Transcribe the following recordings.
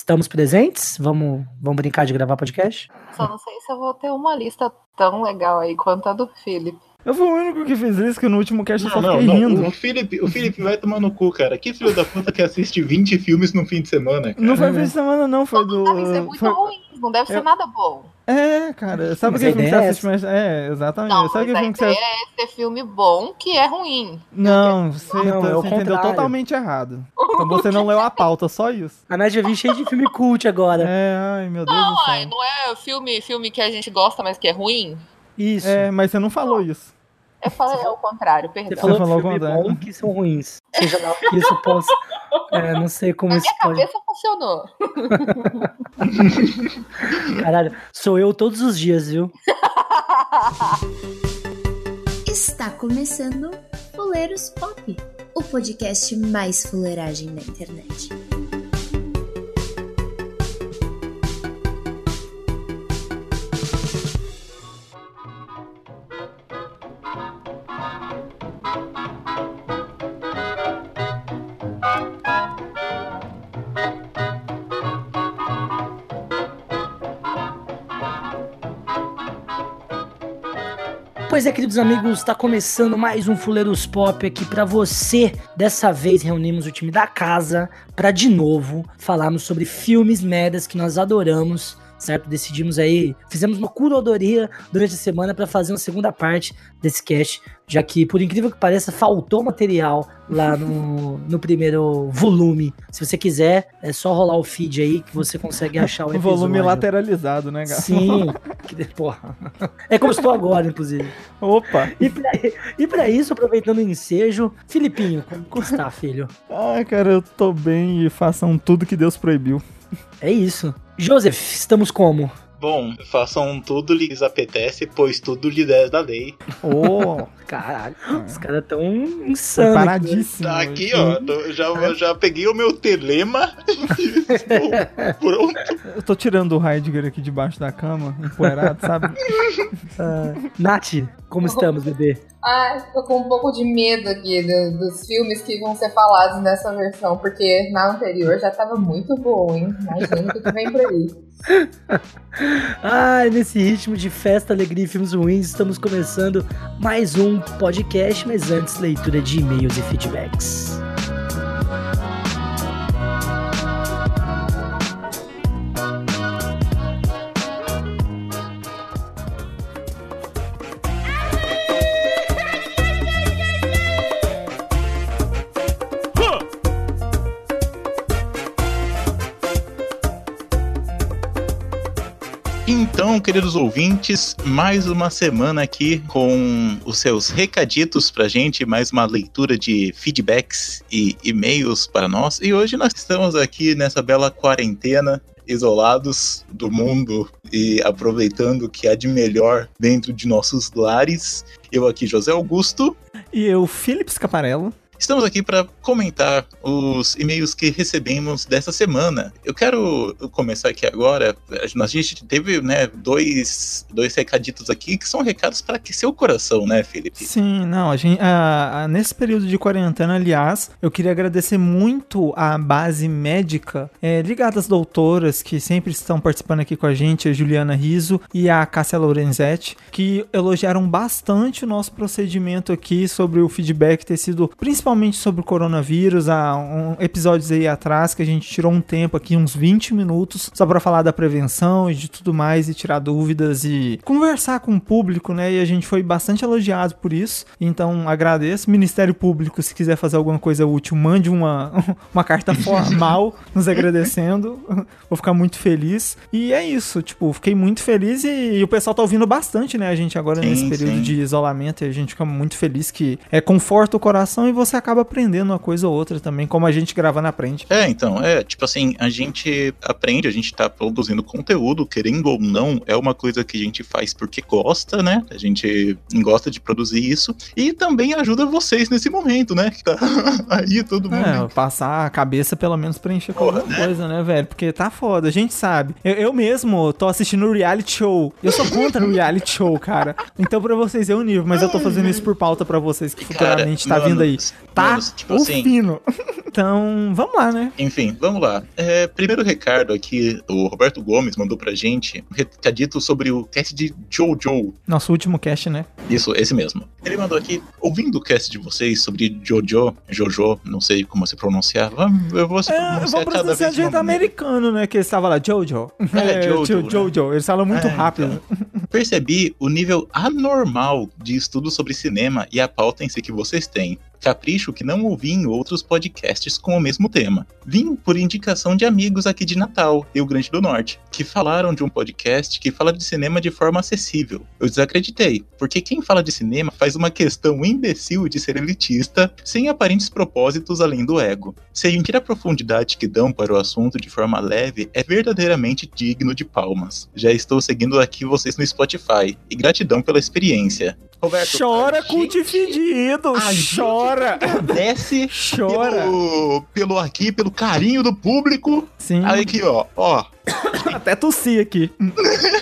Estamos presentes? Vamos, vamos brincar de gravar podcast? Só não sei se eu vou ter uma lista tão legal aí quanto a do Felipe. Eu fui o único que fez isso, que no último cast eu só Não, não, fiquei não. rindo. O Felipe, o Felipe vai tomar no cu, cara. Que filho da puta que assiste 20 filmes no fim de semana, cara? Não foi fim de semana, não, foi do. Deve ser muito foi- ruim, não deve ser Eu- nada bom. É, cara, sabe Mas que a filme que você é assiste mais. É, exatamente. Não, sabe que mas a filme que você ideia é ter filme bom que é ruim. Não, você, Não, é o você entendeu totalmente errado. Então você não leu a pauta, só isso. A Nádia vem cheia de filme cult agora. É, ai, meu Deus Não, do ai, não é filme, filme que a gente gosta, mas que é ruim? Isso. É, mas você não falou isso. Eu falei ao contrário, Você perdão. falou, falou de filme ao contrário. bom que são ruins. Seja lá o que isso possa. É, não sei como Na isso minha pode. cabeça funcionou. Caralho, sou eu todos os dias, viu? Está começando Fuleiros Pop, o podcast mais fuleiragem da internet. Pois é, queridos amigos, está começando mais um Fuleiros Pop aqui pra você. Dessa vez reunimos o time da casa pra de novo falarmos sobre filmes merdas que nós adoramos, certo? Decidimos aí, fizemos uma curadoria durante a semana pra fazer uma segunda parte desse cast, já que por incrível que pareça faltou material lá no, no primeiro volume. Se você quiser, é só rolar o feed aí que você consegue achar o O episódio. volume lateralizado, né, cara? Sim, que, porra. É como estou agora, inclusive. Opa! E pra, e pra isso, aproveitando o ensejo, Filipinho, como está, filho? Ai, cara, eu tô bem e façam tudo que Deus proibiu. É isso. Joseph, estamos como? Bom, façam tudo lhes apetece, pois tudo lhe der da lei. Ô, Caralho, os caras tão insanos. paradíssimo. Tá aqui, ó. tô- já, já peguei o meu telema e estou pronto. Eu tô tirando o Heidegger aqui debaixo da cama, empoeirado, sabe? Ah, Nath, como estamos, bebê? Ai, tô com um pouco de medo aqui do- dos filmes que vão ser falados nessa versão, porque na anterior já tava muito bom, hein? Imagina o que vem por aí. Ah, nesse ritmo de festa, alegria e filmes ruins, estamos começando mais um podcast, mas antes, leitura de e-mails e feedbacks. Queridos ouvintes, mais uma semana aqui com os seus recaditos pra gente, mais uma leitura de feedbacks e e-mails para nós. E hoje nós estamos aqui nessa bela quarentena, isolados do mundo e aproveitando o que há de melhor dentro de nossos lares. Eu aqui, José Augusto, E eu, Felipe Scaparello. Estamos aqui para comentar os e-mails que recebemos dessa semana. Eu quero começar aqui agora. A gente teve, né, dois, dois recaditos aqui que são recados para aquecer o coração, né, Felipe? Sim, não, a gente, a- a- nesse período de quarentena, aliás, eu queria agradecer muito a base médica é, ligada às doutoras que sempre estão participando aqui com a gente, a Juliana Riso e a Cássia Lorenzetti, que elogiaram bastante o nosso procedimento aqui sobre o feedback ter sido principalmente sobre o coronavírus, há um, episódios aí atrás que a gente tirou um tempo aqui, uns 20 minutos, só para falar da prevenção e de tudo mais e tirar dúvidas e conversar com o público, né? E a gente foi bastante elogiado por isso. Então agradeço. Ministério Público, se quiser fazer alguma coisa útil, mande uma, uma carta formal nos agradecendo. Vou ficar muito feliz. E é isso, tipo, fiquei muito feliz e, e o pessoal tá ouvindo bastante, né? A gente agora Sim, nesse período sim. de isolamento e a gente fica muito feliz que é conforta o coração e você acaba aprendendo uma coisa ou outra também, como a gente gravando aprende. É, então, é, tipo assim, a gente aprende, a gente tá produzindo conteúdo, querendo ou não, é uma coisa que a gente faz porque gosta, né? A gente gosta de produzir isso e também ajuda vocês nesse momento, né? Que tá aí todo mundo. É, passar a cabeça pelo menos preencher com alguma coisa, né, velho? Porque tá foda, a gente sabe. Eu, eu mesmo tô assistindo o reality show. Eu sou contra o reality show, cara. Então pra vocês é um nível, mas eu tô fazendo isso por pauta pra vocês que Cara, futuramente tá mano, vindo aí. Tá Mano, tipo o assim- fino. então, vamos lá, né? Enfim, vamos lá. É, primeiro recado aqui, o Roberto Gomes mandou pra gente um recadito sobre o cast de Jojo. Nosso último cast, né? Isso, esse mesmo. Ele mandou aqui, ouvindo o cast de vocês sobre Jojo, Jojo, não sei como se pronunciar. vamos- Eu vou se É, eu pronunciar vou cada pronunciar vez de jeito americano, né? Que eles estavam lá, Jojo. É, Jojo, tio, né? Jojo. Eles falam muito É, rápido. Percebi o nível anormal de estudo sobre cinema e a pauta em si que vocês têm. Capricho que não ouvi em outros podcasts com o mesmo tema. Vim por indicação de amigos aqui de Natal, Rio Grande do Norte, que falaram de um podcast que fala de cinema de forma acessível. Eu desacreditei, porque quem fala de cinema faz uma questão imbecil de ser elitista, sem aparentes propósitos além do ego. Sentir a profundidade que dão para o assunto de forma leve é verdadeiramente digno de palmas. Já estou seguindo aqui vocês no Spotify, e gratidão pela experiência. Roberto, Chora com o gente Chora. Agradece Chora. pelo, pelo aqui, pelo carinho do público. Sim. Aí aqui, ó, ó. Até tossi aqui.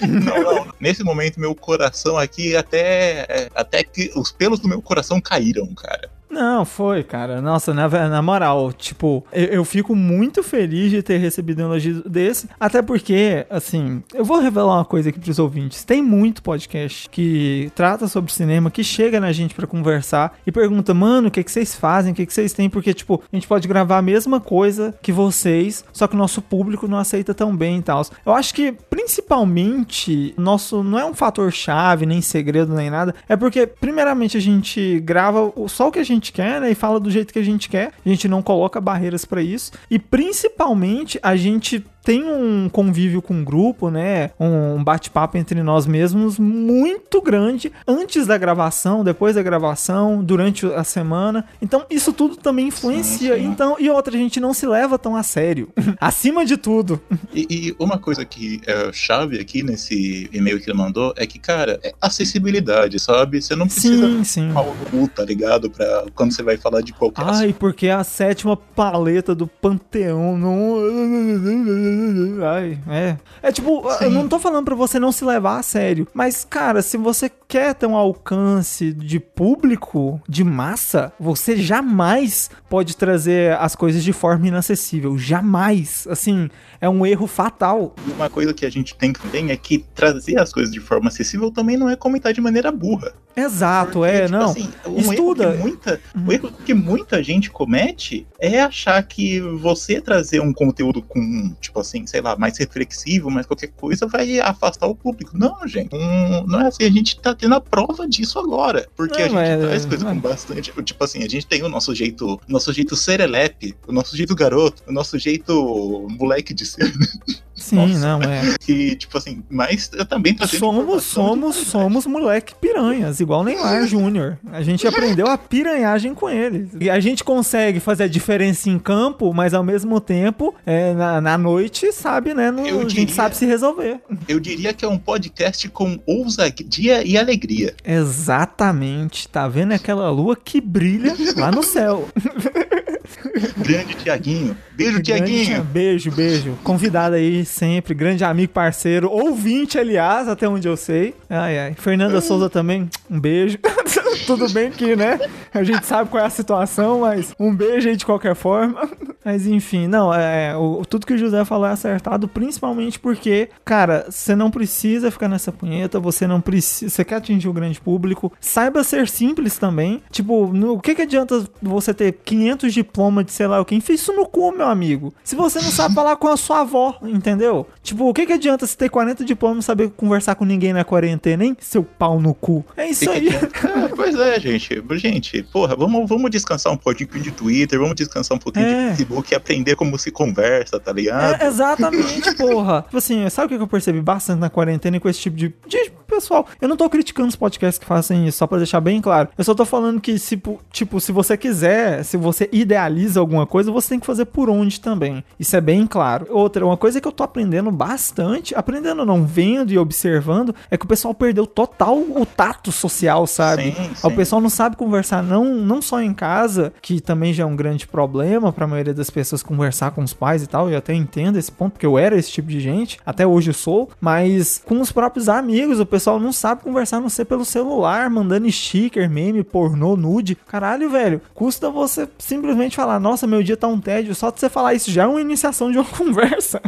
Não, não. Nesse momento, meu coração aqui até. é, Até que os pelos do meu coração caíram, cara. Não, foi, cara. Nossa, na, na moral, tipo, eu, eu fico muito feliz de ter recebido um elogio desse. Até porque, assim, eu vou revelar uma coisa aqui pros ouvintes. Tem muito podcast que trata sobre cinema, que chega na gente pra conversar e pergunta, mano, o que, que vocês fazem? O que, que vocês têm? Porque, tipo, a gente pode gravar a mesma coisa que vocês, só que o nosso público não aceita tão bem e tal. Eu acho que, principalmente, nosso não é um fator chave, nem segredo, nem nada. É porque, primeiramente, a gente grava só o que a gente quer, né? E fala do jeito que a gente quer. A gente não coloca barreiras pra isso. E, principalmente, a gente tem um convívio com o grupo, né? Um bate-papo entre nós mesmos muito grande antes da gravação, depois da gravação, durante a semana. Então, isso tudo também influencia. Sim, sim. Então, e outra, a gente não se leva tão a sério. Acima de tudo. E, e uma coisa que é chave aqui nesse e-mail que ele mandou é que, cara, é acessibilidade, sabe? Você não precisa Sim, sim. falar o tá ligado? Pra quando você vai falar de qualquer assunto. Ai, porque é a sétima paleta do Panteão não. Ai, é. É tipo, eu não tô falando pra você não se levar a sério. Mas, cara, se você quer ter um alcance de público, de massa, você jamais pode trazer as coisas de forma inacessível. Jamais. Assim, é um erro fatal. E Uma coisa que a gente tem também é que trazer as coisas de forma acessível também não é comentar de maneira burra. Exato, Porque, é, tipo não. assim, um Estuda. Erro que muita, O erro que muita gente comete é achar que você trazer um conteúdo com, tipo assim, sei lá, mais reflexivo, mais qualquer coisa, vai afastar o público. Não, gente. Não, não é assim. A gente tá tendo a prova disso agora. Porque Não, a gente é- traz coisa é. com bastante. Tipo assim, a gente tem o nosso jeito, o nosso jeito serelepe, o nosso jeito garoto, o nosso jeito moleque de ser. Sim, Nossa. não, é. Que, tipo assim, mas eu também trazendo Somos, somos, somos moleque piranhas, igual Neymar Júnior. A gente aprendeu a piranhagem com ele. E a gente consegue fazer a diferença em campo, mas ao mesmo tempo, é, na, na noite, sabe, né? no- Eu a gente diria- sabe se resolver. Eu diria que é um podcast com ousadia e alegria. Exatamente. Tá vendo aquela lua que brilha lá no céu? Grande Tiaguinho. Beijo, Tiaguinho. Beijo, beijo. Convidado aí sempre, grande amigo, parceiro, ouvinte, aliás, até onde eu sei. Ai, ai. Fernanda Souza também, um beijo. Tudo bem que, né? A gente sabe qual é a situação, mas um beijo aí de qualquer forma. Mas enfim, não, é, o, tudo que o José falou é acertado, principalmente porque, cara, você não precisa ficar nessa punheta, você não precisa, você quer atingir o grande público, saiba ser simples também. Tipo, no, o que que adianta você ter 500 diplomas de sei lá o que? Enfia isso no cu, meu amigo. Se você não sabe falar com a sua avó, entendeu? Tipo, o que que adianta você ter 40 diplomas e não saber conversar com ninguém na quarentena, hein? Seu pau no cu. É isso aí. É, pois é, gente. Gente, porra, vamos, vamos descansar um pouquinho de Twitter, vamos descansar um pouquinho É. de Facebook e aprender como se conversa, tá ligado? É, exatamente, porra. Tipo assim, sabe o que eu percebi bastante na quarentena e com esse tipo de, de pessoal? Eu não tô criticando os podcasts que fazem isso, só pra deixar bem claro. Eu só tô falando que, se, tipo, se você quiser, se você idealiza alguma coisa, você tem que fazer por onde também. Isso é bem claro. Outra, uma coisa que eu tô aprendendo bastante, aprendendo não, vendo e observando, é que o pessoal perdeu total o tato social, sabe? Sim, O sim. pessoal não sabe conversar, não, não só em casa, que também já é um grande problema pra maioria das pessoas conversar com os pais e tal. Eu até entendo esse ponto, porque eu era esse tipo de gente, até hoje eu sou, mas com os próprios amigos, o pessoal não sabe conversar, a não ser pelo celular, mandando sticker, meme, pornô, nude. Caralho, velho, custa você simplesmente falar, nossa, meu dia tá um tédio. Só de você falar isso já é uma iniciação de uma conversa.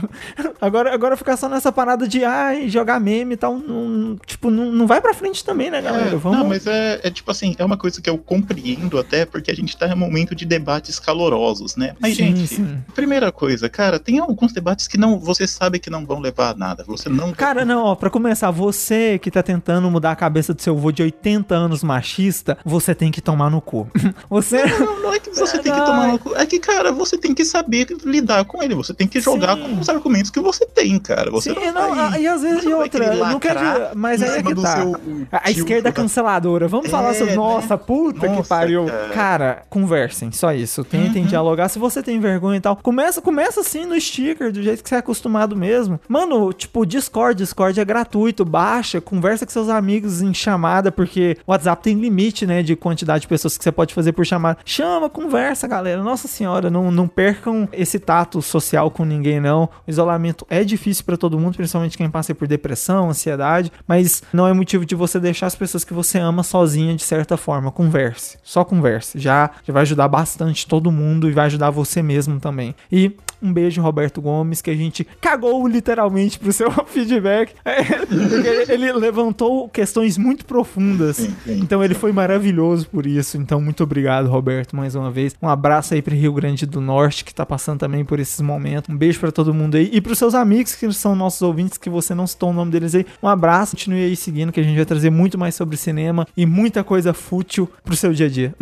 Agora, agora ficar só nessa parada de, ai, jogar meme e tal, não, tipo, não, não vai pra frente também, né, galera? É, Vamos... Não, mas é, é tipo assim, é uma coisa que eu compreendo até, porque a gente tá em um momento de debates calorosos, né? Mas, Sim, gente, sim. primeira coisa, cara, tem alguns debates que não, você sabe que não vão levar a nada. Você não Cara, não, ó, pra começar, você que tá tentando mudar a cabeça do seu vô de 80 anos machista, você tem que tomar no cu. Você. Não, não é que você tem que Não. tomar no cu. É que, cara, você tem que saber lidar com ele. Você tem que jogar Sim. com os argumentos que você tem, cara. Você Sim, não, não, vai, e às vezes e vai outra, não quer mas aí é que tá. A esquerda que tá- canceladora. Vamos É, falar sobre. né? Nossa, puta que Nossa, pariu. cara. Cara, conversem, só isso. Tentem Uhum. dialogar. Se você tem vergonha e tal, começa, começa assim no sticker, do jeito que você é acostumado mesmo. Mano, tipo, Discord, Discord é gratuito. Baixa, conversa com seus amigos em chamada, porque o WhatsApp tem limite, né, de quantidade de pessoas que você pode fazer por chamada. Chama, conversa, galera. Nossa senhora, não, não percam esse tato social com ninguém, não. O isolamento é difícil pra todo mundo, principalmente quem passa por depressão, ansiedade, mas não é motivo de você deixar as pessoas que você ama sozinha de certa forma. Converse, só converse. Já, já vai ajudar bastante todo mundo e vai ajudar você mesmo também. E um beijo, Roberto Gomes, que a gente cagou literalmente pro seu feedback. É, ele levantou questões muito profundas. Sim, sim. Então ele foi maravilhoso por isso. Então, muito obrigado, Roberto, mais uma vez. Um abraço aí pro Rio Grande do Norte, que tá passando também por esses momentos. Um beijo pra todo mundo aí. E pros seus amigos que são nossos ouvintes, que você não citou o nome deles aí. Um abraço, continue aí seguindo, que a gente vai trazer muito mais sobre cinema e muita coisa fútil pro seu dia a dia.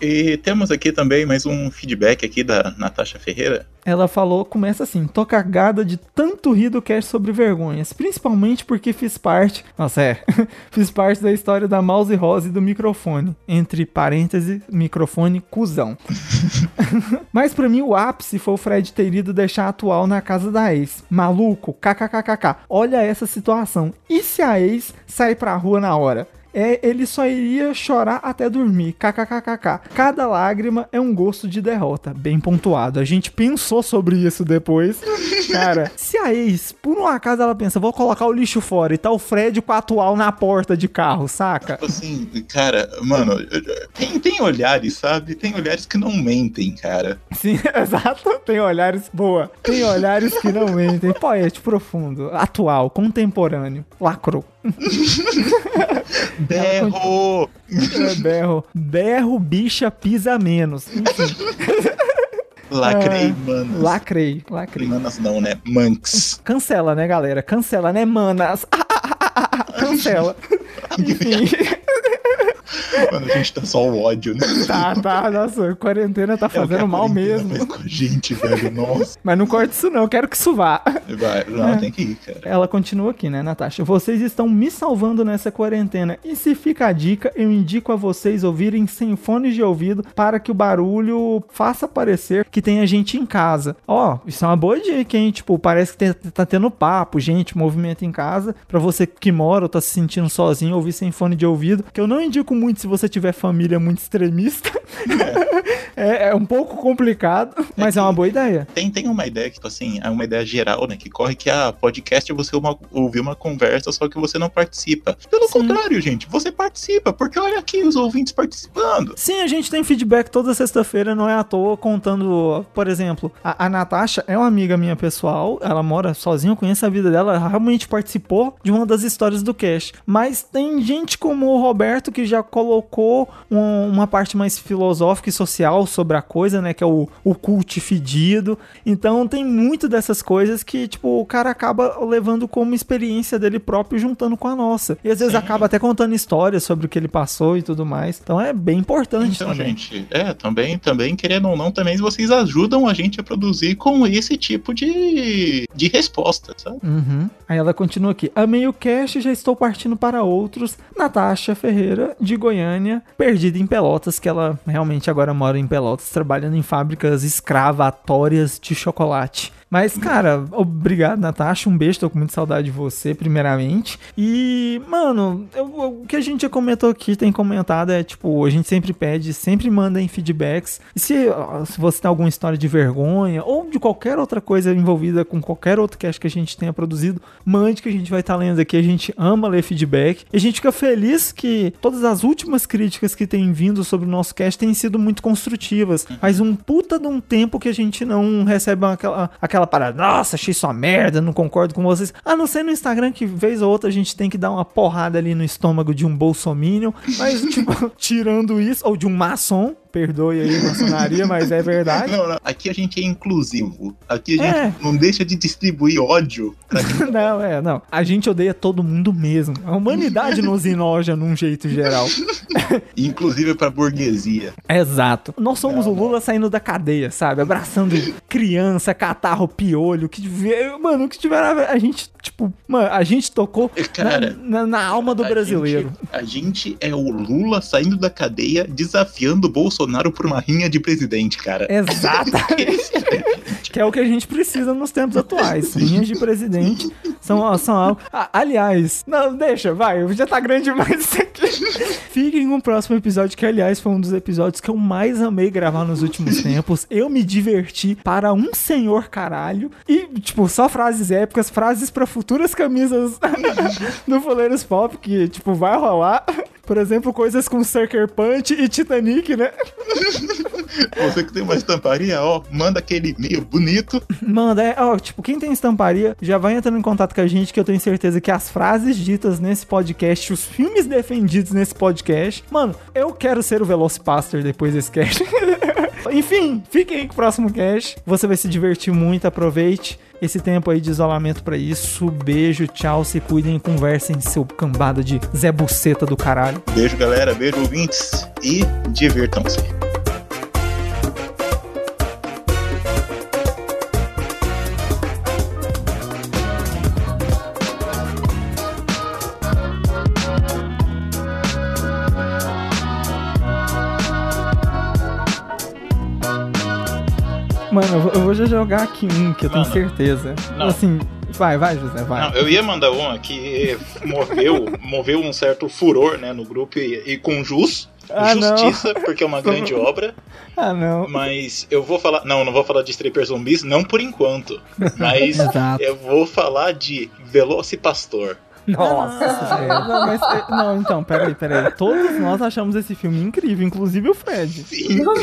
E temos aqui também mais um feedback aqui da Natasha Ferreira. Ela falou, começa assim, tô cagada de tanto rir do cast sobre vergonhas, principalmente porque fiz parte, nossa é, fiz parte da história da mouse rosa e do microfone, entre parênteses, microfone cuzão. Mas pra mim o ápice foi o Fred ter ido deixar atual na casa da ex. Maluco, kkkk, olha essa situação, e se a ex sair pra rua na hora? É, ele só iria chorar até dormir. KKKKK. Cada lágrima é um gosto de derrota. Bem pontuado. A gente pensou sobre isso depois. Cara, se a ex, por um acaso, ela pensa, vou colocar o lixo fora e tá o Fred com a atual na porta de carro, saca? Tipo assim, cara, mano, tem, tem olhares, sabe? Tem olhares que não mentem, cara. Sim, exato. Tem olhares. Boa. Tem olhares que não mentem. Poético, profundo. Atual, contemporâneo. Lacrou. Berro! É, berro. Berro, bicha, pisa menos. Enfim, Lacrei, É. mano. lacrei, lacrei. Manas não, né? Manx. Cancela, né, galera? Cancela, né, manas? Cancela. Enfim, Mano, a gente tá só o ódio, né? tá, tá. Nossa, a quarentena tá É fazendo a mal mesmo. faz com a gente, velho. Nossa. Mas não corta isso, não. Eu quero que isso vá. Vai, não, tem que ir, cara. Ela continua aqui, né, Natasha? Vocês estão me salvando nessa quarentena. E se fica a dica, eu indico a vocês ouvirem sem fones de ouvido para que o barulho faça parecer que tem a gente em casa. Ó, isso é uma boa dica, hein? Tipo, parece que tá tendo papo, gente, movimento em casa. Pra você que mora ou tá se sentindo sozinho, ouvir sem fone de ouvido. Que eu não indico muito se você tiver família muito extremista. é, é um pouco complicado, mas é uma boa ideia. Tem, tem uma ideia que, tipo assim, é uma ideia geral, né? Que corre que a podcast é você uma- ouvir uma conversa, só que você não participa. Pelo Sim. contrário, gente, você participa, porque olha aqui os ouvintes participando. Sim, a gente tem feedback toda sexta-feira, não é à toa, contando, por exemplo, a, a Natasha é uma amiga minha pessoal, ela mora sozinha, eu conheço a vida dela, ela realmente participou de uma das histórias do Cash. Mas tem gente como o Roberto que já colocou um- uma parte mais filosófica e social sobre a coisa, né? Que é o, o cult fedido. Então tem muito dessas coisas que, tipo, o cara acaba levando como experiência dele próprio juntando com a nossa. E às vezes Sim. acaba até contando histórias sobre o que ele passou e tudo mais. Então é bem importante Então, também. gente, é, também, também, querendo ou não, também vocês ajudam a gente a produzir com esse tipo de, de resposta, sabe? Uhum. Aí ela continua aqui. Amei o cast, já estou partindo para outros. Natasha Ferreira, de Goiânia, perdida em Pelotas, que ela realmente agora mora em Pelotas, trabalhando em fábricas escravatórias de chocolate. Mas, cara, obrigado, Natasha. Um beijo, tô com muita saudade de você, primeiramente. E, mano, eu- eu- o que a gente já comentou aqui, tem comentado, é tipo, a gente sempre pede, sempre manda em feedbacks. E se, se você tem alguma história de vergonha ou de qualquer outra coisa envolvida com qualquer outro cast que a gente tenha produzido, mande que a gente vai estar lendo aqui. A gente ama ler feedback. E a gente fica feliz que todas as últimas críticas que têm vindo sobre o nosso cast têm sido muito construtivas. Faz um puta de um tempo que a gente não recebe aquela, aquela parada. Nossa, achei só merda, não concordo com vocês. A não ser no Instagram que vez ou outra a gente tem que dar uma porrada ali no estômago de um bolsominion. Mas, tipo, tirando isso, ou de um maçom. Perdoe aí a maçonaria, mas é verdade. Não, não. Aqui a gente é inclusivo. Aqui a gente É. não deixa de distribuir ódio. quem- Não, é, não. A gente odeia todo mundo mesmo. A humanidade nos enoja num jeito geral. Inclusive pra burguesia. Exato. Nós somos o Lula saindo da cadeia, sabe? Abraçando criança, catarro, piolho, que mano, o que tiver a gente, tipo, mano, a gente tocou Cara, na, na- na alma do brasileiro. gente- a gente é o Lula saindo da cadeia desafiando o Bolsonaro por uma rinha de presidente, cara. Exato. que é o que a gente precisa nos tempos atuais. Linhas de presidente são, são algo. Ah, aliás, não, deixa, vai, já tá grande demais isso aqui. Fiquem com o próximo episódio, que aliás foi um dos episódios que eu mais amei gravar nos últimos tempos. Eu me diverti para um senhor caralho. E, tipo, só frases épicas, frases para futuras camisas do Fuleiros Pop, que, tipo, vai rolar. Por exemplo, coisas com Sucker Punch e Titanic, né? Você que tem uma estamparia, ó, manda aquele e-mail bonito. Manda, é, ó, tipo, quem tem estamparia, já vai entrando em contato com a gente, que eu tenho certeza que as frases ditas nesse podcast, os filmes defendidos nesse podcast, mano, eu quero ser o Velocipaster depois desse cast. Enfim, fiquem aí com o próximo cast. Você vai se divertir muito, aproveite esse tempo aí de isolamento pra isso. Beijo, tchau, se cuidem e conversem, seu cambada de Zé Buceta do caralho. Beijo, galera. Beijo, ouvintes. E divirtam-se. Mano, eu vou, já jogar aqui um que eu tenho Mano, certeza. não. Assim, vai, vai, José, vai. Não, eu ia mandar uma que moveu, moveu um certo furor, né, no grupo e, e com jus. Ah, não. justiça, porque é uma grande obra. Ah, não. Mas eu vou falar. Não, não vou falar de Stripper Zumbis, não por enquanto. Mas eu vou falar de Velocipastor. Nossa, Ah, não, mas, é, não, então, peraí, peraí. Todos nós achamos esse filme incrível, inclusive o Fred. Incrível.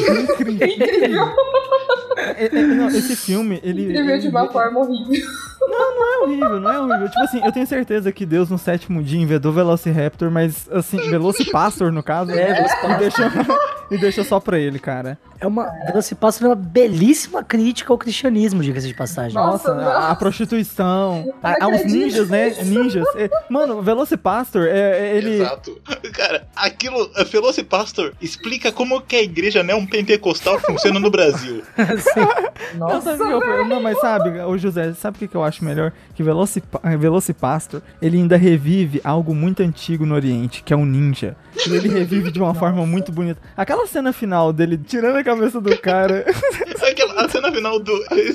Incrível. É, é, não, esse filme, ele. Incrível de ele- uma forma horrível. Não é horrível, não é horrível. Tipo assim, eu tenho certeza que Deus no sétimo dia inventou Velociraptor, mas assim, Velocipastor no caso, É, e deixou, e deixou só pra ele, cara. É uma. Você passa uma belíssima crítica ao cristianismo, diga-se de passagem. Nossa, Nossa, a, a nossa. prostituição, a, aos ninjas, né? Ninjas. É, mano, Velocipastor, é, é, ele. Exato. Cara, aquilo. Velocipastor explica como que a igreja neopentecostal funciona no Brasil. Não, Nossa, o eu- não, mas sabe, ô José, sabe o que que eu acho melhor? Que Velocipa Velocipastor, ele ainda revive algo muito antigo no Oriente, que é um ninja. E ele revive de uma forma muito bonita. Aquela cena final dele tirando a cabeça do cara. Aquela, a cena final do.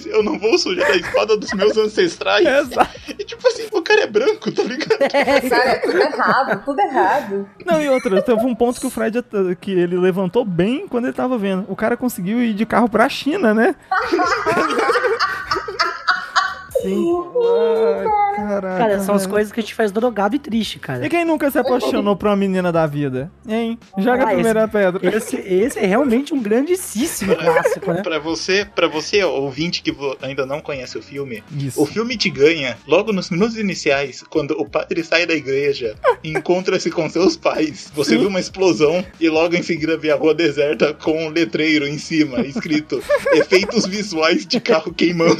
Eu não vou sujar a espada dos meus ancestrais. Exato. E tipo assim, o cara é branco, tá ligado? cara, é tudo errado, tudo errado. Não, e outra, teve um ponto que o Fred que ele levantou bem quando ele tava vendo. O cara conseguiu ir de carro pra China, né? Sim. Ai, caraca. Cara, são as coisas que a gente faz drogado e triste, cara. E quem nunca se apaixonou por uma menina da vida? Hein? Joga Ah, a primeira pedra. Esse, esse é realmente um grandíssimo clássico, né? Pra você, pra você, ouvinte que ainda não conhece o filme, Isso. o filme te ganha logo nos minutos iniciais, quando o padre sai da igreja e encontra-se com seus pais. Você vê uma explosão e logo em seguida vê a rua deserta com um letreiro em cima, escrito efeitos visuais de carro queimando.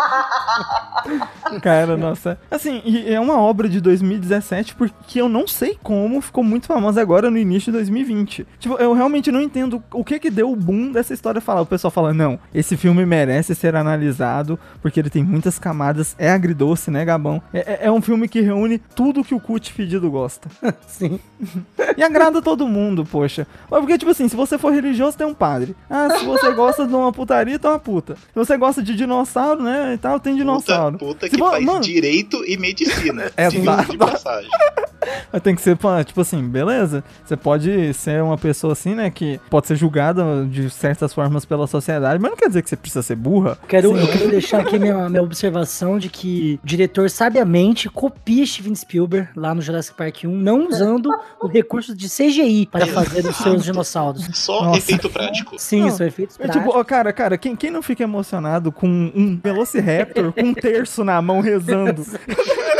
Cara, nossa. Assim, é uma obra de 2017 porque eu não sei como ficou muito famosa agora no início de 2020. Tipo, eu realmente não entendo o que que deu o boom dessa história falar. O pessoal fala, não, esse filme merece ser analisado porque ele tem muitas camadas, é agridoce, né, Gabão? É, é- é um filme que reúne tudo que o cut fedido gosta. Sim. E agrada todo mundo, poxa. Mas porque, tipo assim, se você for religioso, tem um padre. Ah, se você gosta de uma putaria, tem uma puta. Se você gosta de dinossauro, né, e tal, tem dinossauro. Puta, puta que faz mano, direito e medicina. É, exato. de passagem. Mas tem que ser, tipo assim, beleza. Você pode ser uma pessoa assim, né, que pode ser julgada de certas formas pela sociedade, mas não quer dizer que você precisa ser burra. Quero, eu quero deixar aqui minha, minha observação de que o diretor sabiamente copia Steven Spielberg lá no Jurassic Park 1, não usando o recurso de CGI para fazer os seus dinossauros. Só Nossa. efeito prático. Sim, Não, são efeitos É tipo, ó, cara, cara, quem, quem não fica emocionado com um Velociraptor com um terço na mão rezando?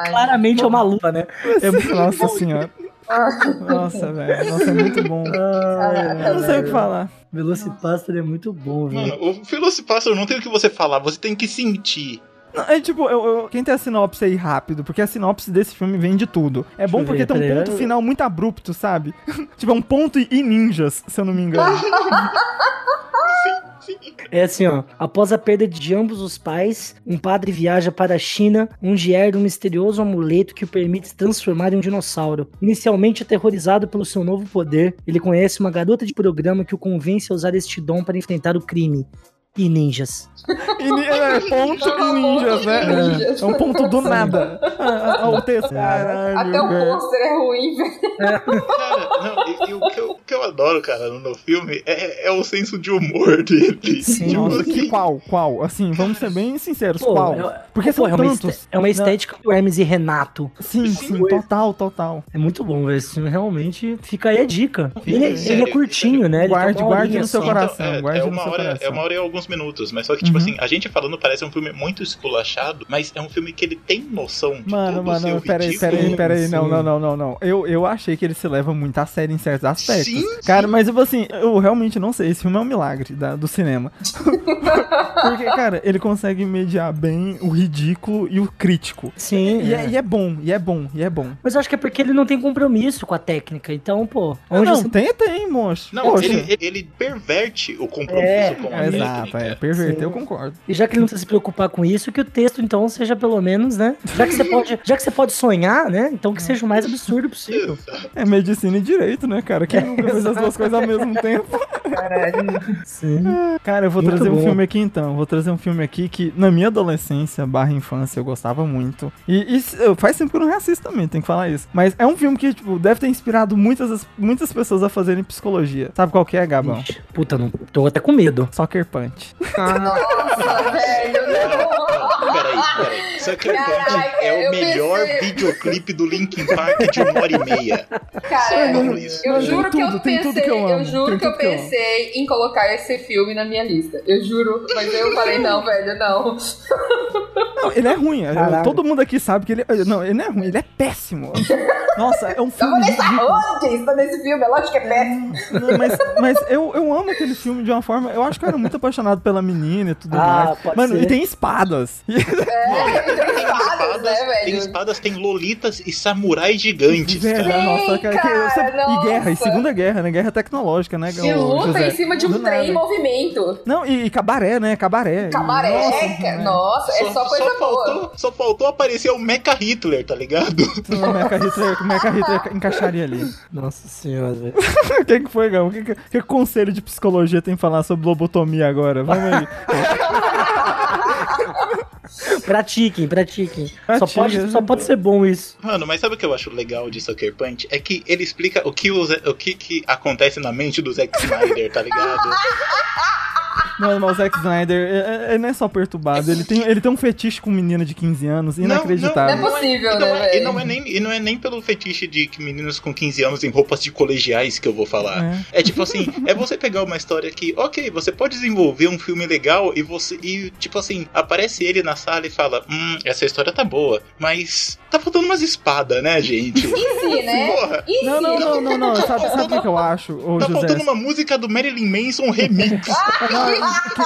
Claramente é uma luva, né? É, nossa senhora. Nossa, velho. Nossa, é muito bom. Caraca, Eu não sei o que falar. Velocipastor é muito bom, velho. Mano, o Velocipastor não tem o que você falar, você tem que sentir. Não, é tipo, eu, eu- quem tem a sinopse aí rápido, porque a sinopse desse filme vem de tudo. É bom eu porque ver, tem um peraí, ponto eu- final muito abrupto, sabe? tipo, é um ponto e ninjas, se eu não me engano. É assim, ó. Após a perda de ambos os pais, um padre viaja para a China, onde herda um misterioso amuleto que o permite se transformar em um dinossauro. Inicialmente aterrorizado pelo seu novo poder, ele conhece uma garota de programa que o convence a usar este dom para enfrentar o crime. E ninjas. E ni- é, ponto e ninjas, né? Ninjas. É um ponto do nada. Ah, ah, o texto. Caralho, Até o pôster é ruim, velho. Cara, não, e, e o, que eu, o que eu adoro, cara, no, filme é, é o senso de humor dele. Sim. Tipo Nossa, assim, que qual? Qual? Assim, vamos ser bem sinceros, Pô, qual? é- Porque pô, são é uma, tantos. é uma estética do Hermes e Renato. Sim, sim, total, total. É muito bom, velho. Esse filme realmente fica aí a dica. Ele, ele é sério, curtinho, né? Ele Guarde- tem uma guarde no seu coração. é, guarde é uma hora, coração. é uma hora e alguns minutos, mas só que, tipo Uhum. assim, a gente falando parece um filme muito esculachado, mas é um filme que ele tem noção de Mano, todo o seu mano, peraí, ridículo. peraí, peraí, não, não, não, não, não. Eu, eu achei que ele se leva muito a sério em certos aspectos. Sim, Cara, mas tipo assim, eu realmente não sei, esse filme é um milagre da- do cinema. Porque, cara, ele consegue mediar bem o ridículo e o crítico. Sim. E é. é, e é bom, e é bom, e é bom. Mas eu acho que é porque ele não tem compromisso com a técnica. Então, pô, onde não, você- tem, tem, moço. Não, ele, ele- perverte o compromisso É, com a É, técnica. exato, é. Perverter, Sim. eu concordo. E já que ele não precisa se preocupar com isso, que o texto, então, seja pelo menos, né? Já que você pode, já que você pode sonhar, né? Então que seja o mais absurdo possível. É medicina e direito, né, cara? Quem nunca fez as duas coisas ao mesmo tempo? Caralho. Sim. Cara, eu vou Muito trazer um bom. filme aqui então. Vou trazer um filme aqui que na minha adolescência barra infância eu gostava muito. E, e eu- faz tempo que eu não reassisto também, tem que falar isso. Mas é um filme que, tipo, deve ter inspirado muitas, muitas pessoas a fazerem psicologia. Sabe qual que é, Gabão? Ixi, Puta, não, tô até com medo. Soccer Punch. Nossa, velho, não. Peraí, peraí. Caraca, Punch é eu o melhor pensei- videoclipe do Linkin Park de uma hora e meia. Cara, eu Tem juro que eu tudo, tem tudo pensei, que eu eu, juro tem que eu eu amo. Pensei em colocar esse filme na minha lista. Eu juro, mas eu falei, não, velho, não. Não, ele é ruim. eu- Caralho. Todo mundo aqui sabe que ele. Não, ele não é ruim, ele é péssimo. Nossa, é um Eu filme. vou deixar ridículo. onde está nesse filme? É lógico que é péssimo. Não, mas mas eu, eu amo aquele filme de uma forma. Eu acho que eu era muito apaixonado pela menina e tudo Ah, mais. pode Mano, ser. e tem espadas. É, tem Tem espadas, né, tem velho? espadas, tem lolitas e samurais gigantes. Velho, cara. nossa, cara, que- cara, você- e guerra, e nossa. Segunda Guerra, né? Guerra tecnológica, né? De ô, luta em cima de um Do trem em movimento. Não, e, e cabaré, né? Cabaré. Cabaré, Nossa, cara. Nossa, é só coisa boa. faltou, só faltou aparecer o Mecha Hitler, tá ligado? O Mecha Hitler, o Mecha Hitler encaixaria ali. Nossa senhora, velho. O que, que foi, Gão? O que, que, que conselho de psicologia tem que falar sobre lobotomia agora? Vamos aí. Pratiquem, pratiquem. Só pode, só pode ser bom isso. Mano, mas sabe o que eu acho legal de Sucker Punch? É que ele explica o que, o que, que acontece na mente do Zack Snyder, tá ligado? Não, mas o Zack Snyder, é- é- ele não é só perturbado, ele tem, ele tem um fetiche com menina de 15 anos, inacreditável. Não é possível, e não né, é, e velho? não é nem, e não é nem pelo fetiche de que meninos com 15 anos em roupas de colegiais que eu vou falar. É, tipo assim, é você pegar uma história que, ok, você pode desenvolver um filme legal e você. E, tipo assim, aparece ele na sala e fala: Hum, essa história tá boa, mas tá faltando umas espadas, né, gente? Se, né? Porra, Não, não, não, não, não. Sabe, sabe o que eu acho, ô tá José? faltando uma música do Marilyn Manson remix. Não,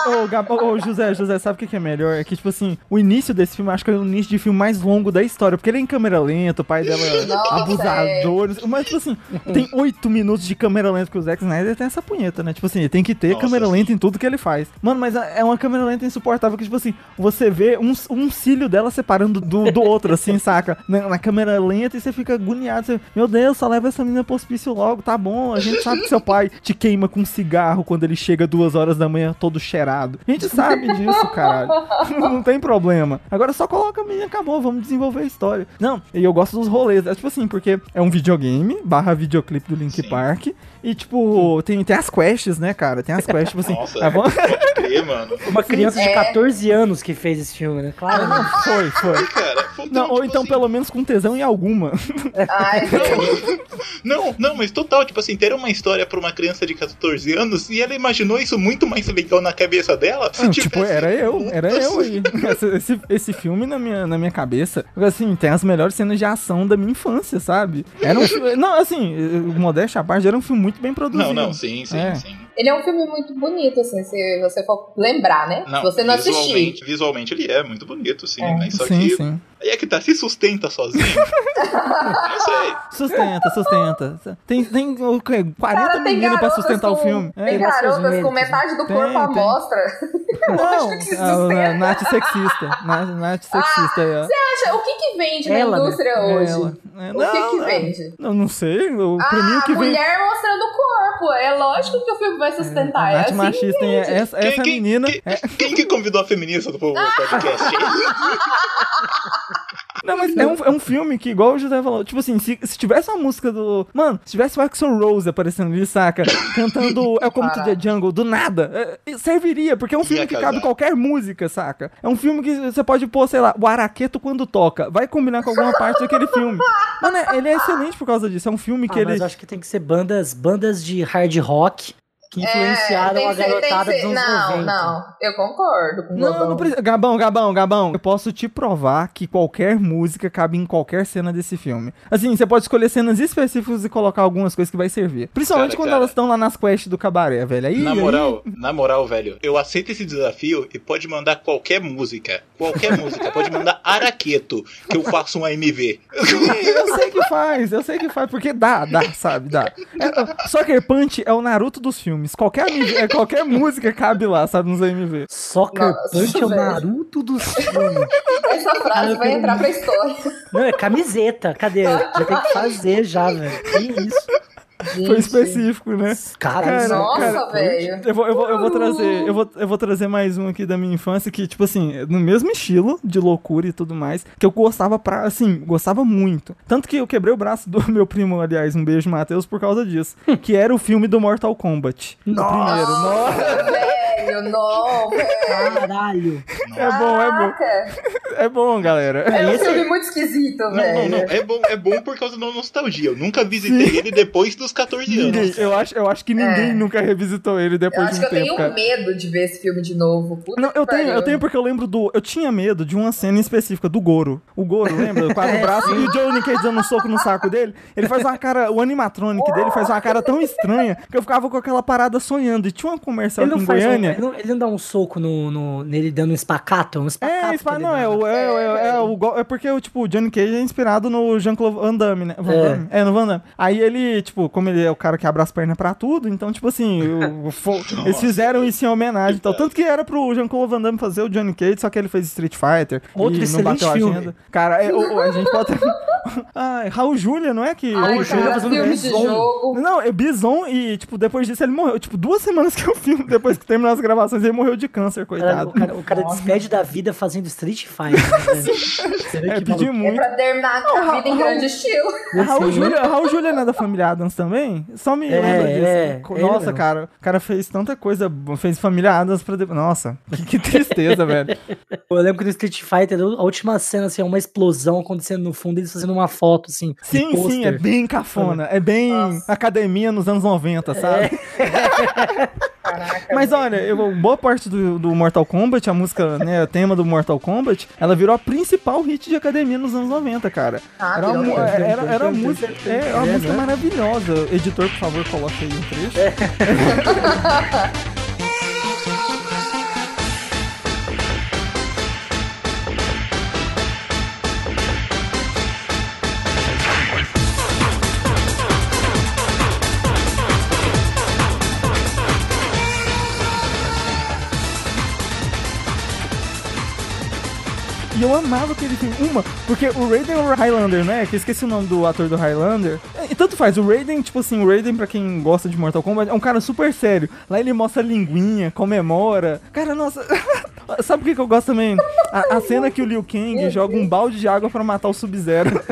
ô, Gab- ô, José, José, sabe o que que é melhor? É que, tipo assim, o início desse filme, acho que é o início de filme mais longo da história, porque ele é em câmera lenta, o pai dela é Nossa, abusador. Mas, tipo assim, tem oito minutos de câmera lenta, porque o Zack Snyder tem essa punheta, né? Tipo assim, ele tem que ter Nossa, câmera lenta em tudo que ele faz. Mano, mas é uma câmera lenta insuportável, que, tipo assim, você vê um, um cílio dela separando do, do outro, assim, saca? Na, na câmera lenta e você fica agoniado. Você, Meu Deus, só leva essa menina pro hospício logo, tá bom. A gente sabe que seu pai te queima com cigarro quando ele chega duas horas da manhã todo cheirado. A gente sabe disso, caralho. Não tem problema. Agora só coloca a menina, acabou, vamos desenvolver a história. Não, e eu gosto dos rolês. É tipo assim, porque é um videogame barra videoclipe do Link Sim. Park. E, tipo, tem, tem as quests, né, cara? Tem as quests, tipo assim. Nossa, vamos- pode crer, mano. Uma criança de É. 14 anos que fez esse filme, né? Claro. né? foi, foi. Cara, foi- Não, ou tipo então assim, pelo menos com tesão em alguma. Ai, Não, não, mas total, tipo assim, ter uma história pra uma criança de 14 anos e ela imaginou isso muito mais legal na cabeça dela. se Não, tipo, tivesse era eu, era eu aí. Esse, esse, esse filme na minha, na minha cabeça, assim, tem as melhores cenas de ação da minha infância, sabe? Era um filme. Não, assim, o Modéstia à parte, era um filme muito bem produzido. Não, não, sim, sim, É. sim. ele é um filme muito bonito, assim, se você for lembrar, né? se você não assistir. visualmente, visualmente ele é muito bonito, sim. É. Mas só sim, que sim. Aí é que tá, se sustenta sozinho. não sei. Sustenta, sustenta. Tem, tem o quê? 40 Cara, meninas pra sustentar o com- filme. Tem É. garotas com metade do Tem, corpo à mostra. Não, que se a. Nath sexista. Nath, Nath sexista aí, ó. Acha, o que que vende Ela, na né? indústria hoje? Ela. É, O que que não, vende? Não, não sei. O, pra mim, o Ah, que vem. mulher mostrando o corpo. É lógico que o filme vai sustentar. É, Nath assim. machista é essa, Quem, essa quem- menina. quem- é- quem que convidou a feminista do podcast? Não, mas é um, é um filme que, igual o José falou, tipo assim, se, se tivesse uma música do. Mano, se tivesse o Axel Rose aparecendo ali, saca? Cantando É como to the Jungle, do nada. é, serviria, porque é um filme que cabe qualquer música, saca? É um filme que você pode pôr, sei lá, o Araqueto quando toca. Vai combinar com alguma parte daquele filme. Mano, é- ele é excelente por causa disso. É um filme que Ah, ele. mas eu acho que tem que ser bandas, bandas de hard rock que influenciaram tem a ser- garotada dos anos Não, 90. não. Eu concordo com o Não, Gabão. não precisa. Gabão, Gabão, Gabão. Eu posso te provar que qualquer música cabe em qualquer cena desse filme. Assim, você pode escolher cenas específicas e colocar algumas coisas que vai servir. Principalmente Cara, quando cara. elas estão lá nas quests do cabaré, velho. Aí, Na aí- moral, na moral, velho, eu aceito esse desafio e pode mandar qualquer música. Qualquer música. Pode mandar Araqueto, que eu faço um AMV. Eu sei que faz, eu sei que faz, porque dá, dá, sabe, dá. É, Soccer Punch é o Naruto dos filmes. Qualquer, AMV é, qualquer música cabe lá, sabe, nos AMV. Soccer Nossa, Punch é o. Naruto dos filmes. Essa frase vai entrar pra história. Não, é camiseta. Cadê? Já tem que fazer já, velho. Que isso? Foi Gente. específico, né? Cara, Cara, Nossa, cara, velho. Eu vou, eu, vou, eu vou trazer, eu vou, eu vou trazer mais um aqui da minha infância que, tipo assim, no mesmo estilo de loucura e tudo mais, que eu gostava pra, assim, gostava muito. Tanto que eu quebrei o braço do meu primo, aliás, um beijo, Matheus, por causa disso. que era o filme do Mortal Kombat. O primeiro. Nossa, Velho, não, velho. Caralho. é bom, é bom. É bom, galera. É um esse- filme muito esquisito, Não, não, velho. não. É bom, é bom por causa da nostalgia. Eu nunca visitei ele depois dos 14 Ninguém, anos. eu, acho, eu acho que ninguém É. nunca revisitou ele Eu depois acho de que um eu tempo, tenho cara. medo de ver esse filme de novo. Puta Não, eu que tenho, eu tenho porque eu lembro do. Eu tinha medo de uma cena específica do Goro. O Goro, lembra? Quase o braço e o Johnny Cage dando um soco no saco dele. Ele faz uma cara. O animatronic dele faz uma cara tão estranha que eu ficava com aquela parada sonhando. E tinha uma comercial Ele aqui não, em Goiânia. Ele, não, ele não dá um soco no, no- nele dando um espacato? Um espacato É, que Spa- ele não, é, o, é, é, é, o go- é porque o tipo, o Johnny Cage é inspirado no Jean-Claude Van Damme, né? Van É. Damme? É. no Van Damme. Aí ele, tipo, como ele é o cara que abre as pernas pra tudo, então, tipo assim, o- o fo- eles fizeram isso em homenagem e tal. Tanto que era pro Jean-Claude Van Damme fazer o Johnny Cage, só que ele fez Street Fighter. Outro e não bateu a filme. agenda. Cara, é, o- a gente pode. Ai, Raul Júlia, não é que. Ai, Raul Júlia cara, fazendo filme Bison. jogo. Não, é Bison e, tipo, depois disso ele morreu. Tipo, duas semanas que eu filme, depois que terminou as gravações, ele morreu de câncer, Cara, coitado. o, cara, o cara despede da vida fazendo Street Fighter. né, É, maluco. É muito. pra terminar a vida em grande estilo. Raul. Júlia, Raul Júlia não é da família Adams também? Só me É, lembra disso. é, Co- ele Nossa, mesmo. cara, o cara fez tanta coisa, fez família Adams pra depois. Nossa, que, que tristeza, velho. Eu lembro que no Street Fighter, a última cena, assim, é uma explosão acontecendo no fundo, eles fazendo uma foto, assim. de Sim, sim, é bem cafona. É bem Nossa. academia nos anos 90, sabe? Caraca. Mas olha, eu, boa parte do, do Mortal Kombat, a música, né, o tema do Mortal Kombat, ela virou a principal hit de academia nos anos 90, cara. Ah, Era uma, mesmo. era, era uma música, é, uma É, música né? maravilhosa. Editor, por favor, coloque aí um trecho. Amava aquele filme. Uma, porque o Raiden é o Highlander, né? Que eu esqueci o nome do ator do Highlander. E tanto faz, o Raiden, tipo assim, o Raiden, pra quem gosta de Mortal Kombat, é um cara super sério. Lá ele mostra a linguinha, comemora. Cara, nossa. Sabe o que, que eu gosto também? A, a cena que o Liu Kang joga um balde de água pra matar o Sub-Zero.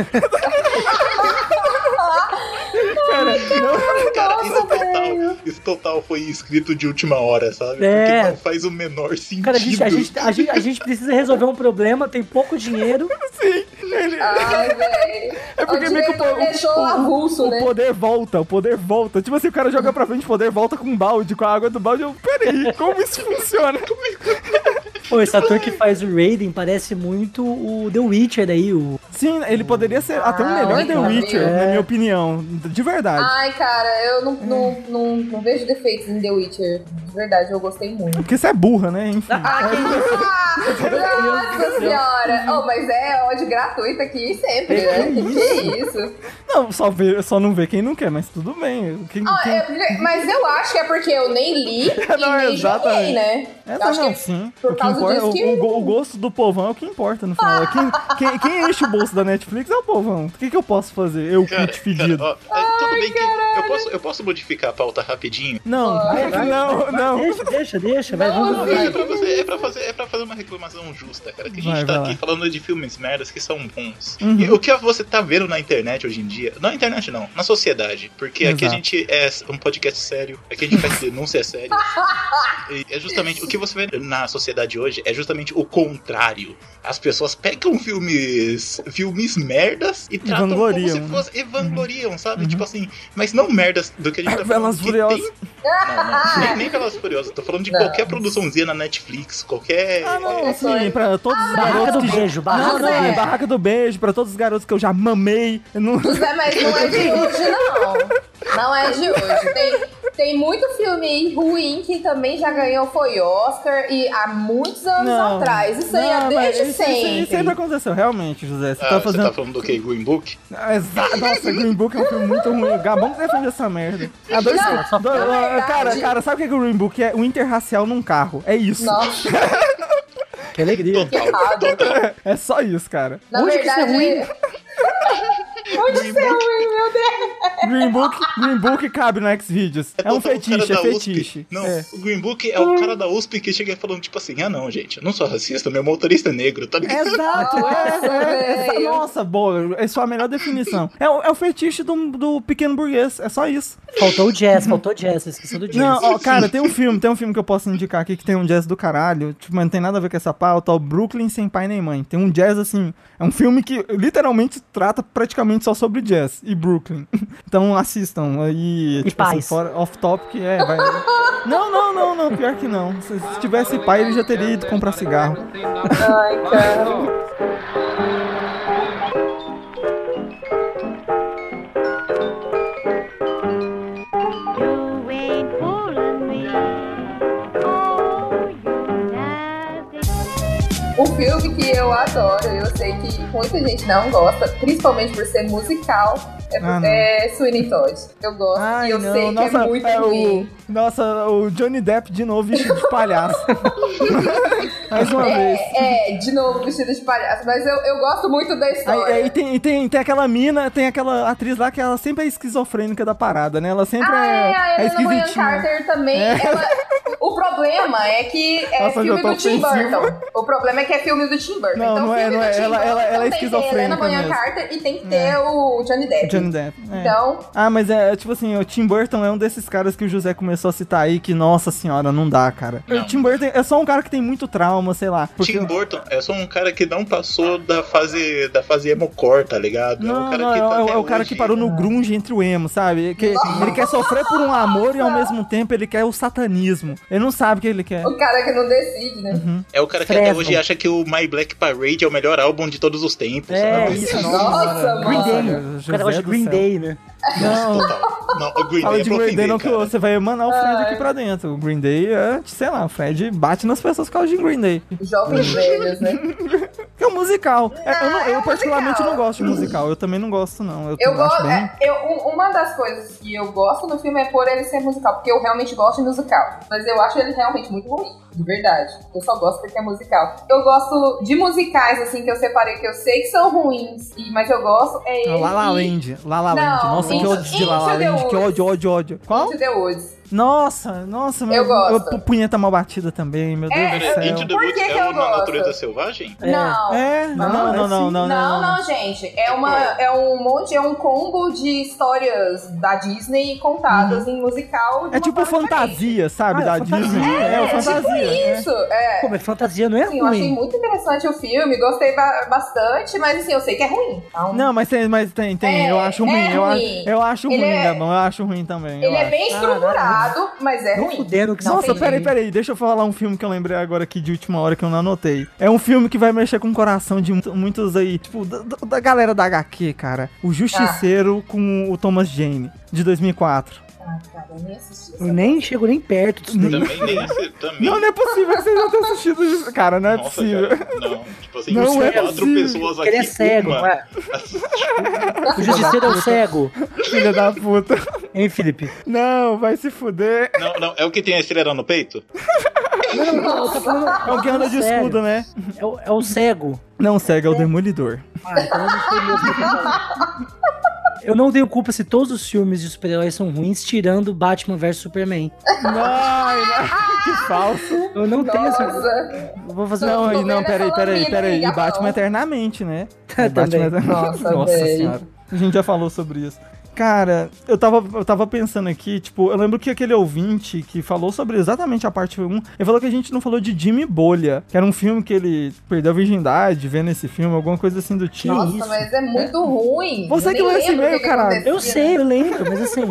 cara, não- Cara, isso total, velho. isso total foi escrito de última hora, sabe? É. Porque não faz o menor sentido. Cara, a gente, a, gente, a, gente, a gente precisa resolver um problema, tem pouco dinheiro. sim, ele, Ai, velho. É porque o meio que o, o- avulso, o né? poder volta, o poder volta. Tipo assim, o cara joga pra frente, o poder volta com um balde, com a água do balde. Eu, peraí, como isso funciona? Pô, esse ator que faz o Raiden parece muito o The Witcher aí, o... Sim, ele poderia ser até um Ah, melhor The Witcher, é. na minha opinião. De verdade. Ai, cara, eu não, não, não, não vejo defeitos em The Witcher. De verdade, eu gostei muito. Porque você é burra, né? Enfim. Ah, Nossa senhora! Oh, mas é ódio gratuito aqui sempre, né? Que, que isso? Não, só, vê, só não vê quem não quer, mas tudo bem. Quem, Ah, quem... é mas eu acho que é porque eu nem li e Não, nem exatamente. joguei, né? É, Eu acho não, que sim. por o, que causa importa, o, que- o go- o gosto do povão é o que importa no final. Quem, quem, quem enche o bolso da Netflix é o povão. O que, que eu posso fazer? Eu, Cara, fedido. cara, ó, é, tudo bem que eu posso, eu posso modificar a pauta rapidinho. Não, não, não. Deixa, deixa, deixa, vai, Não, vamos não, vai. É pra, você, é, pra fazer, é pra fazer uma reclamação justa, cara. Que a gente Vai, tá vai aqui falando de filmes merdas que são bons. Uhum. E o que você tá vendo na internet hoje em dia. Na internet não, na sociedade. Porque aqui a Exato. gente é um podcast sério. Aqui a gente faz denúncia séria. E é justamente o que você vê na sociedade hoje é justamente o contrário. As pessoas pegam filmes. filmes merdas e tratam vangloriam, como se né? fosse. E vangloriam, sabe? Tipo assim. Mas não merdas do que a gente tá falando. Velas Furiosas. tem- Não, não, nem, nem Velas Furiosas. Tô falando de Não. qualquer produçãozinha na Netflix, qualquer. Ah, não, É, sim, pra todos os Barraca garotos do que beijo, barraca Não, do não, é beijo. barraca do beijo, pra todos os garotos que eu já mamei. Eu não... Zé, mas não é de hoje, não. Não é de hoje. Tem, tem muito filme ruim que também já ganhou, foi Oscar, e há muitos anos Não. atrás. Isso aí é Não, desde isso, isso aí sempre. sempre aconteceu, realmente, José. Você Ah, tá Você fazendo. tá falando do que? Green Book? Ah, Exato. Nossa, Green Book é um filme muito ruim. O Gabão que defende essa merda. Ah, dois, Não, dois- ah, verdade- cara, cara, sabe o que é o Green Book é? O interracial num carro. É isso. Nossa, Que alegria. que errado. É só isso, cara. Na Onde que isso é verdade. ruim? Onde isso é ruim, meu Deus? Green Book, Green Book cabe no Xvideos. É um o cara fetiche, é fetiche. Não, É. o Green Book é o cara da USP que chega falando, tipo assim, ah não, gente, eu não sou racista, meu motorista é negro, tá ligado? Exato, é, Nossa, é, essa- velho. nossa, boa, essa é a melhor definição. É, o- é o fetiche do, do pequeno burguês, é só isso. Faltou o jazz, faltou o jazz, você esqueceu do jazz. Não, ó, cara, tem um filme, tem um filme que eu posso indicar aqui que tem um jazz do caralho, tipo, mas não tem nada a ver com essa pauta, ó, o Brooklyn Sem Pai Nem Mãe. Tem um jazz, assim, é um filme que literalmente trata praticamente só sobre jazz e Brooklyn. Então assistam, aí, tipo assim, pais. fora, off-topic, é, vai... Não, não, não, não, pior que não. Se, se tivesse pai, ele já teria ido comprar cigarro. Ai, cara. Um filme que eu adoro, eu sei que muita gente não gosta, principalmente por ser musical, é, Ah, é Sweeney Todd. Eu gosto Ai, eu não, sei que nossa, é muito é, ruim. o, nossa, o Johnny Depp de novo vestido de palhaço. Mais uma vez. É, é, de novo, vestido de palhaço, mas eu, eu gosto muito da Aí, história. aí tem, e tem, tem aquela mina, tem aquela atriz lá que ela sempre é esquizofrênica da parada, né? Ela sempre Ah, é, é, a é Helena Bonham esquisitinha. Carter também. É. Ela, o problema é que é Nossa, filme do Tim. Burton. O problema é que é filme do Tim Burton. Não, então, não é, não do é. Tim Ela- ela- ela é tem que ter Helena esquizofrênica Bonham. Carter e tem que ter o Johnny Depp. Johnny Depp. é. Então, Ah, mas é tipo assim, o Tim Burton é um desses caras que o José começou a citar aí que, nossa senhora, não dá, cara. Não. O Tim Burton é só um cara que tem muito trauma, sei lá. Porque... Tim Burton é só um cara que não passou da fase da fase emo-core, tá ligado? Não, é um cara não, que é, tá o- até é o cara que parou no grunge entre o emo, sabe? Que, ele quer sofrer por um amor e ao mesmo tempo ele quer o satanismo. Ele não sabe o que ele quer. o cara que não decide, né? Uhum. É o cara que até Fresno. hoje acha que o My Black Parade é o melhor álbum de todos os tempos. É, sabe? isso, Nossa, Green mano. Day. José O cara Green céu. Day, né? Não, Total. Não, o Green Fala Day é de Green Day não que você vai emanar o Fred Ai. aqui pra dentro. O Green Day é, sei lá, o Fred bate nas pessoas por causa de Green Day. Jovens velhos, né? É uma musical. É, eu, não- Não, é eu um particularmente musical. não gosto de musical. Eu também não gosto, não. Eu, Eu gosto. bem. é, eu, um- uma das coisas que eu gosto no filme é por ele ser musical, porque eu realmente gosto de musical. Mas eu acho ele realmente muito ruim, de verdade. Eu só gosto porque é musical. Eu gosto de musicais, assim, que eu separei, que eu sei que são ruins, e- mas eu gosto. É ele. La La e Land. La La Land. Não, Nossa, que ódio de La La Into Land. Que ódio, ódio, ódio. Qual? Into the Woods. Nossa, nossa, Eu gosto. eu- punheta mal batida também, meu Deus É, do eu- céu. Into the Por que que é eu o Na gosto? Natureza Selvagem? É. Não. É, não, não, não, não, não, Não, não, gente. É, uma, é um monte, é um combo de histórias da Disney contadas em musical. de É uma tipo fantasia, sabe, Ah, é da fantasia. Disney. É, É, o fantasia. tipo é. isso. É. Pô, mas fantasia não é Assim, eu achei ruim. muito interessante o filme, gostei ba- bastante, mas assim, eu sei que é ruim. Então, Não, mas tem, mas tem, tem. É, eu acho é ruim. eu, ruim. acho, eu acho ruim, é- Gabão. Eu acho ruim também. eu ele é bem estruturado, mas é Não ruim. fudendo que Não Nossa, peraí, peraí, deixa eu falar um filme que eu lembrei agora aqui de última hora que eu não anotei. É um filme que vai mexer com o coração de mu- muitos aí, tipo, da, da- galera da HQ, cara. O Justiceiro com o Thomas Jane, de 2004. Ah, cara, eu nem assisti Eu nem chego nem perto disso daí. Também nem também. Não, não é possível que vocês não tenham assistido isso. Cara, não é Nossa, possível. cara, não. Tipo assim, Não é quatro possível. pessoas aqui. Ele é cego, uma não é? O justiceiro é o cego. Filha da puta. Hein, Felipe? Não, vai se fuder. Não, não, é o que tem a estrela no peito? Não, não, eu tô falando. É o que anda de sério. escudo, né? É o, é o cego. Não, cega, é o Demolidor. Ah, então eu não sei mesmo o que eu tô falando. Eu não tenho culpa se todos os filmes de super-heróis são ruins, tirando Batman vs Superman. Não. que falso. Eu não tenho essa. Nossa, vou fazer Não, não, vendo peraí, peraí, peraí. aí, E. Batman eternamente, né? Batman eternamente. Nossa, Nossa senhora. A gente já falou sobre isso. Cara, eu tava, eu tava pensando aqui, tipo, eu lembro que aquele ouvinte que falou sobre exatamente a parte 1, ele falou que a gente não falou de Jimmy Bolha, que era um filme que ele perdeu a virgindade vendo esse filme, alguma coisa assim do tipo. nossa, isso? mas é muito ruim. Você Eu que leu esse lembro o e-mail, que que caralho. Eu sei, eu lembro, mas assim,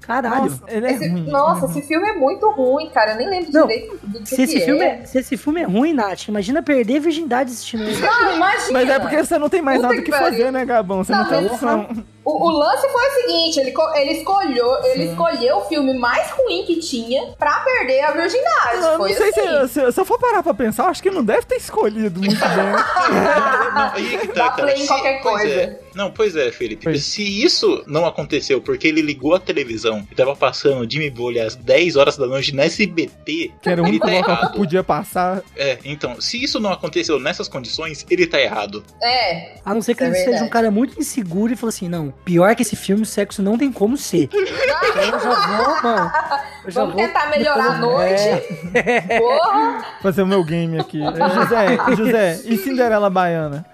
caralho. Nossa, ele é Esse- ruim. nossa, esse filme é muito ruim, cara. Eu nem lembro Não, direito do que, Se esse, que filme é. é, se esse filme é ruim, Nath, imagina perder a virgindade assistindo ele. Não, imagina. Mas é porque você não tem mais Puta nada o que que fazer, né, Gabão? Você não, Não, tem opção. O, o lance foi o seguinte, ele, ele escolheu, ele escolheu o filme mais ruim que tinha pra perder a virgindade. Eu não foi sei assim. se, se, se eu for parar pra pensar, eu acho que não deve ter escolhido muito bem. Não, aí é que Dá tá, play em qualquer pois coisa. é. Não, pois é, Felipe. Pois. Se isso não aconteceu porque ele ligou a televisão e tava passando Jimmy Bolha às 10 horas da noite na SBT, Que era o único tá local que errado. podia passar. É, então, se isso não aconteceu nessas condições, ele tá errado. É, A não ser que É ele seja verdade. um cara muito inseguro e falou assim: não, pior que esse filme, o sexo não tem como ser. Então eu já vou, mano. Eu já vamos vou. tentar melhorar a noite. É. Porra. Fazer o meu game aqui. José, José, e Cinderela Baiana?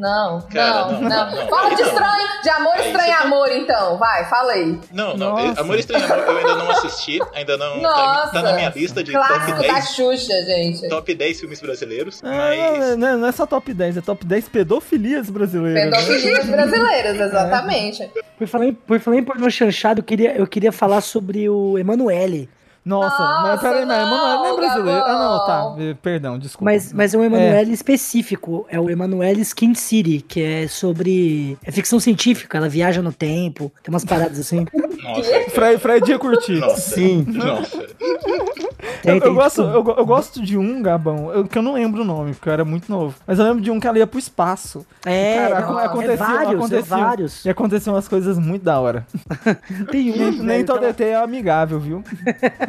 Não, Cara, não, não, não, não. Fala de Então, estranho, de amor é, estranho isso- amor, então. Vai, fala aí. Não, não. Nossa. Amor Estranho Amor eu ainda não assisti, ainda não. Tá, Nossa. tá na minha lista de top Clássico da 10, Xuxa, gente. top 10 filmes brasileiros. Ah, Mas. não, não é só top 10, é top 10 pedofilias brasileiras. né? Pedofilias brasileiras, exatamente. Por falar em, por falar em pornô chanchado, eu queria, eu queria falar sobre o Emanuele. Nossa, mas Nossa, peraí, mas não, Emanuele não é brasileiro. Ah, não, tá. eh, Perdão, desculpa. Mas, mas é um Emanuele específico. É o Emanuele Skin City, que é sobre. É ficção científica, ela viaja no tempo, tem umas paradas assim. Nossa. Fred, Fred ia curtir. Nossa. Sim. Nossa. Tem, Eu, eu tem, gosto, tipo, eu, eu gosto de um, Gabão, eu- que eu não lembro o nome, porque eu era muito novo. Mas eu lembro de um que ela ia pro espaço. É, Cara, não, acontecia, é vários, é acontecia, vários. E aconteciam umas coisas muito da hora. Tem um, Nem, nem todo ET é amigável, viu?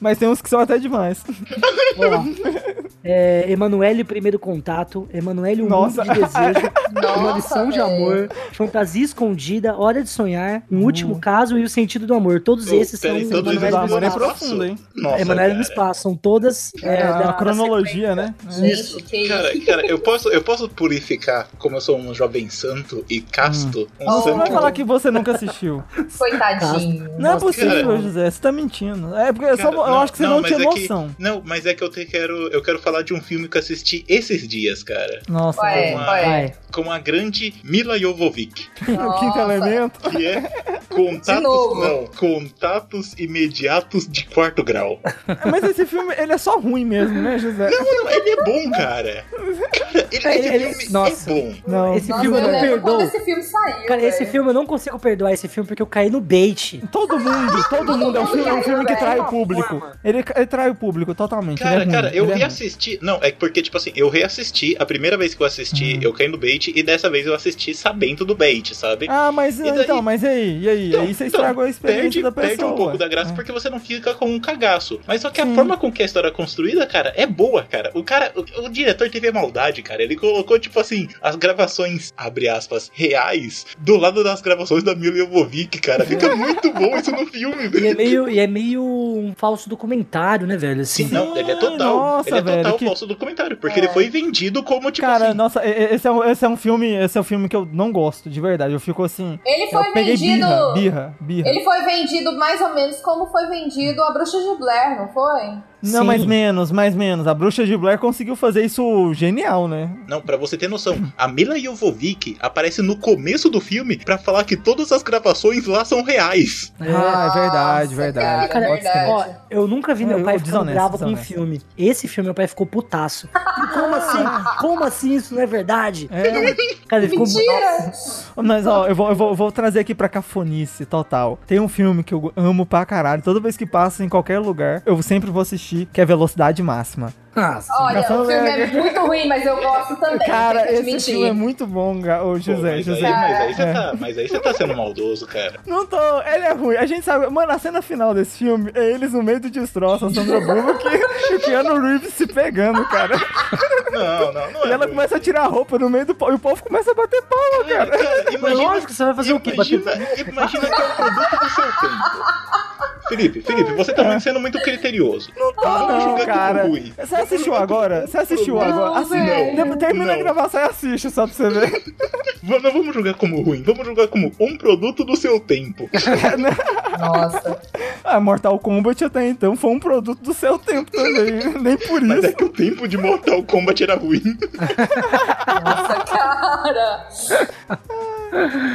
Mas tem uns que são até demais. ela- ó, é, Emanuele Primeiro Contato, Emanuele Um Nossa. Mundo de Desejo, Uma Nossa, Lição de. Amor, Fantasia Escondida, Hora de Sonhar, Um Último Caso e O Sentido do Amor. Todos Oh, esses são todos Emanuele esses do Amor é profundo, hein? Nossa, Emanuele no. Espaço, são todas é, É, da- a cronologia, né? Que Cara, isso. cara, eu posso, eu posso purificar como eu sou um jovem santo e casto. Um Você santo. vai falar que você nunca assistiu. Coitadinho. Não é Nossa, possível, cara. José. Você tá mentindo. É porque só, Cara, eu não, acho que você não, não, mas tinha é que- noção. Não, mas é que eu te quero, eu quero falar de um filme que eu assisti esses dias, cara. Nossa, Ué, Uma- ué. Vai. Com a grande Mila Jovovich, o quinto elemento. que é Contatos, novo. não. Contatos imediatos de quarto grau. Mas esse filme, ele é só ruim mesmo, né, José? Não, ele é bom, cara. Cara, ele, É, esse ele- filme nossa. é bom. Não. Esse Nossa, filme eu não perdoo. quando esse filme saiu. Cara, esse filme eu não consigo perdoar esse filme porque eu caí no bait. Todo mundo, todo mundo. É um filme, é um filme que trai o público. Ele, ele trai o público totalmente. é Cara, ruim, cara, eu ele é reassisti. Não, é porque, tipo assim, eu reassisti. A primeira vez que eu assisti, eu caí no bait. E dessa vez eu assisti sabendo do bait, sabe? Ah, mas E daí- então, mas e aí? E aí? Então, aí você então, estragou a experiência perde, da pessoa. perde um pouco da graça É. porque você não fica com um cagaço. Mas só que a Sim. forma com que a história é construída, cara, é boa, cara. O cara, o, o diretor teve a maldade, cara. Ele colocou, tipo assim, as gravações, abre aspas, reais, do lado das gravações da Mila Jovovich, cara. Fica muito bom isso no filme, E é velho. meio, e é meio um falso documentário, né, velho? Assim, Sim, não, ele é total. Nossa, ele é total velho, que- falso documentário. Porque É. ele foi vendido como, tipo Cara, assim. nossa, esse é, um, esse é um filme, esse é um filme que eu não gosto, de verdade. Eu fico assim. Ele foi eu peguei vendido. birra, birra, birra. Ele foi vendido mais ou menos como foi vendido a Bruxa de Blair, não foi? Não, Sim. mais menos, mais menos. A bruxa de Blair conseguiu fazer isso genial, né? Não, pra você ter noção, a Mila Jovovich aparece no começo do filme pra falar que todas as gravações lá são reais. É. Ah, é verdade, verdade. cara, Pode verdade. Ó, eu nunca vi meu Eu- pai eu ficando desonesto, bravo com um filme. Esse filme, meu pai ficou putaço. E como assim? Como assim isso não é verdade? É, Cara, ele ficou Mentira! mas ó, eu vou, eu vou, eu vou trazer aqui pra cafonice total. Tem um filme que eu amo pra caralho. Toda vez que passa em qualquer lugar, eu sempre vou assistir, que é Velocidade Máxima. Ah, sim. Olha, o filme é Velho. muito ruim, mas eu gosto também. Cara, esse admitir. filme é muito bom, ga- ô Pô, José. mas, aí, José. mas, aí você É. tá, mas aí você tá sendo maldoso, cara. Não tô, ele é ruim. A gente sabe, mano, a cena final desse filme é eles no meio do destroço, a Sandra Bullock e o Keanu Reeves se pegando, cara. Não, não, não. E é ela ruim. começa a tirar a roupa no meio do pau e o povo começa a bater palma, cara. Cara, imagina, lógico, você vai fazer o quê? Imagina, imagina que é o produto do seu tempo. Felipe, Felipe, você tá sendo muito criterioso. Não Vamos não, julgar cara. como ruim. Você assistiu agora? Você assistiu agora? Não, Assim, velho. depois termina a Não. gravação e assiste, só pra você ver. Não vamos julgar como ruim, vamos julgar como um produto do seu tempo. Nossa. Ah, Mortal Kombat até então foi um produto do seu tempo também. Nem por Mas isso. é que o tempo de Mortal Kombat era ruim. Nossa, cara.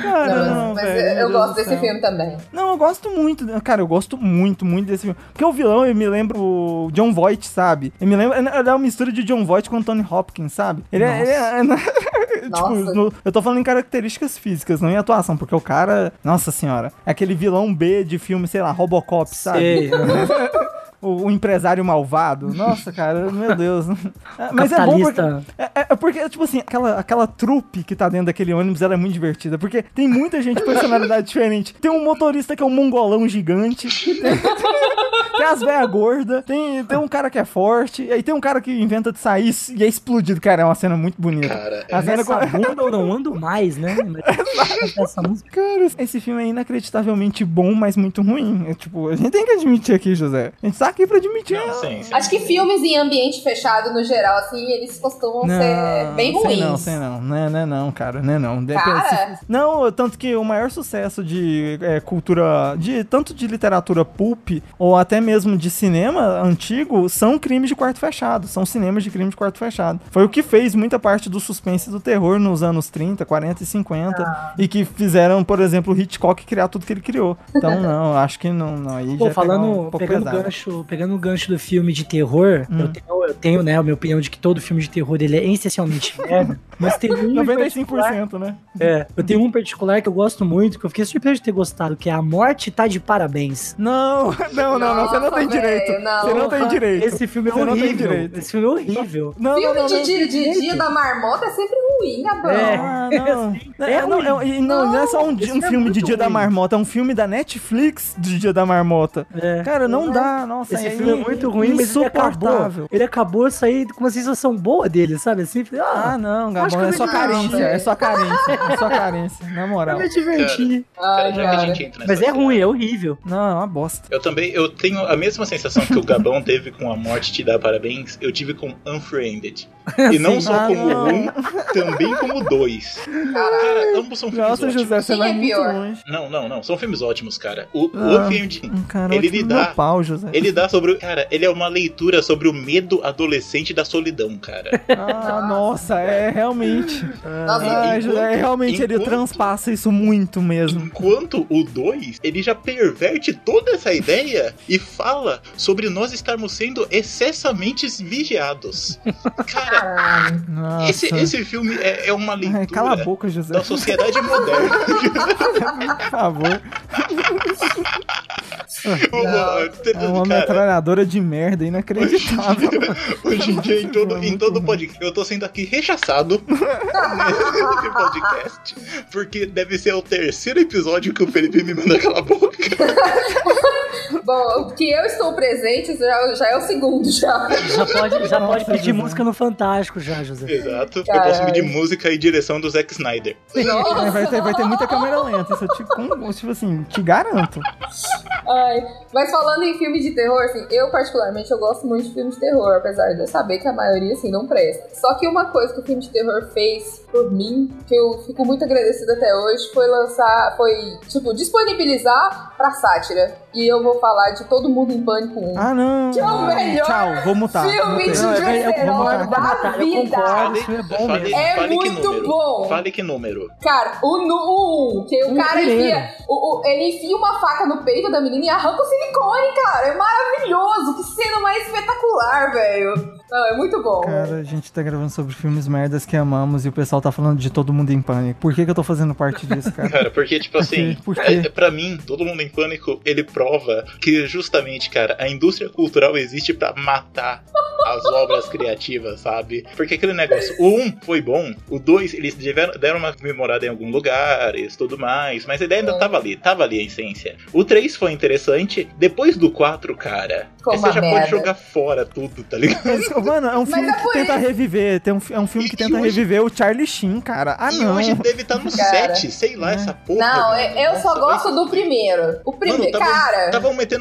Cara, Não, não, mas velho, eu, gosto do desse céu. filme também. Não, eu gosto muito, cara, eu gosto muito, muito desse filme. Porque o vilão, eu me lembro o John Voight, sabe? Eu me lembro, ele é uma mistura de John Voight com Tony Hopkins, sabe? Ele é. Ele é- tipo, Nossa. no- eu tô falando em características físicas, não em atuação, porque o cara, nossa senhora, é aquele vilão B de filme, sei lá, Robocop, sabe? Sei. O, o empresário malvado. Nossa, cara, meu Deus. É, Mas é bom porque, é, é- é porque, tipo assim, aquela, aquela trupe que tá dentro daquele ônibus, ela é muito divertida. Porque tem muita gente de personalidade diferente. Tem um motorista que é um mongolão gigante. Tem, as velhas gordas. Tem, tem um cara que é forte. E aí tem um cara que inventa de sair e é explodido. Cara, é uma cena muito bonita. Cara, a cena Essa com- bunda eu não ando mais, né? Essa música. Cara, esse filme é inacreditavelmente bom, mas muito ruim. É, tipo, a gente tem que admitir aqui, José. A gente tá aqui pra admitir. Não, sim, sim. Acho que filmes em ambiente fechado, no geral, assim, eles costumam ser bem ruins. Sei não, sei não. Não é, não é não, cara. Não é não. Cara. se- Não, tanto que o maior sucesso de é, cultura, de tanto de literatura pulp ou até mesmo de cinema antigo são crimes de quarto fechado. São cinemas de crime de quarto fechado. Foi o que fez muita parte do suspense e do terror nos anos 30, 40 e 50 Ah. e que fizeram, por exemplo, o Hitchcock criar tudo que ele criou. Então, não, acho que não, não aí Pô, já falando, um pegando pesado. gancho, pegando o gancho do filme de terror, Hum. eu, tenho, eu tenho, né, a minha opinião de que todo filme de terror ele é essencialmente merda, mas tem um em particular- 95%, né? É, eu tenho um particular que eu gosto muito, que eu fiquei surpreso de ter gostado, que é A Morte Tá de Parabéns. Não, não, não, não, não Nossa, tem velho, direito. não. Você não tem direito. Esse filme é Você não tem horrível. direito. Esse filme é horrível. Não, Filme não, não, de, não. dia, de dia da marmota é sempre ruim, Gabão. É. Ah, não. É É, não, ruim. é- e não, não é só um, um é filme de Dia da ruim. Marmota, é um filme da Netflix de Dia da Marmota. É. Cara, não dá, nossa, Esse filme é muito ruim, mas ele acabou. insuportável. Ele acabou a sair com uma sensação boa dele, sabe? Assim, Ah, ah, não, Gabão, é eu só carência, é só carência, é só carência, na eu moral. me diverti. Ai, já que a cara. gente entra nessa Mas é ruim, é horrível. Não, é uma bosta. Eu também, eu tenho a mesma sensação que o Gabão teve com A Morte Te Dá Parabéns, eu tive com Unfriended. E não Sim. só Ah, como não. ruim, também como o 2. Caralho. Cara, ambos são filmes Nossa, ótimos. José, você vai é muito longe. Não, não, não. São filmes ótimos, cara. O, o Ah, filme, um cara ele lhe dá. pau, José. Ele dá sobre. o- Cara, ele é uma leitura sobre o medo adolescente da solidão, cara. Ah, nossa, é realmente. Ah, enquanto- José, realmente ele enquanto- transpassa isso muito mesmo. Enquanto o 2, ele já perverte toda essa ideia e fala sobre nós estarmos sendo excessamente vigiados. Cara. Nossa. esse, esse filme é, é uma leitura cala a boca, José. da sociedade moderna. Por favor. É uma Cara, metralhadora de merda inacreditável. Hoje em dia, em todo, É em todo podcast, eu tô sendo aqui rechaçado nesse podcast, porque deve ser o terceiro episódio que o Felipe me manda calar a boca. Bom, que eu estou presente já, já é o segundo, já. Já pode, já Nossa, pode pedir José. música no Fantástico já, José. Exato. Eu Caralho. posso pedir música e direção do Zack Snyder. É, vai, ter, vai ter muita câmera lenta, isso eu te, com- tipo assim, te garanto. Ai, mas falando em filme de terror, assim, eu particularmente eu gosto muito de filme de terror, apesar de eu saber que a maioria, assim, não presta. Só que uma coisa que o filme de terror fez por mim, que eu fico muito agradecida até hoje, foi lançar, foi, tipo, disponibilizar pra sátira. E eu vou falar de Todo Mundo em Pânico 1. Ah, não. Que é o melhor Tchau, vou mutar. filme Mutei. de é vou da vida. isso é bom fale, mesmo. É fale muito número. bom. Fale que número. Cara, o, nu- o um, que o O cara enfia. O, o- ele enfia uma faca no peito da menina e arranca o silicone, cara. É maravilhoso. Que cena mais espetacular, velho. Não, é muito bom. Cara, a gente tá gravando sobre filmes merdas que amamos e o pessoal tá falando de todo mundo em pânico. Por que, que eu tô fazendo parte disso, cara? Cara, porque, tipo assim, Por quê? é, pra mim, todo mundo em pânico, ele prova que justamente, cara, a indústria cultural existe pra matar as obras criativas, sabe? Porque aquele negócio, o 1 um foi bom, o 2, eles tiveram, deram uma memorada em alguns lugares, tudo mais, mas a ideia ainda tava ali, tava ali a essência. O 3 foi interessante, depois do 4, cara, você já merda. pode jogar fora tudo, tá ligado? Mano, é um filme é que tenta isso. reviver. Tem um, é um filme que E- tenta e hoje- reviver o Charlie Sheen, cara. Ah, e não. hoje deve estar no Cara. 7, sei lá, É. essa porra. Não, mano. eu, eu só Nossa, gosto vai- do primeiro. O primeiro. Mano, tava- cara.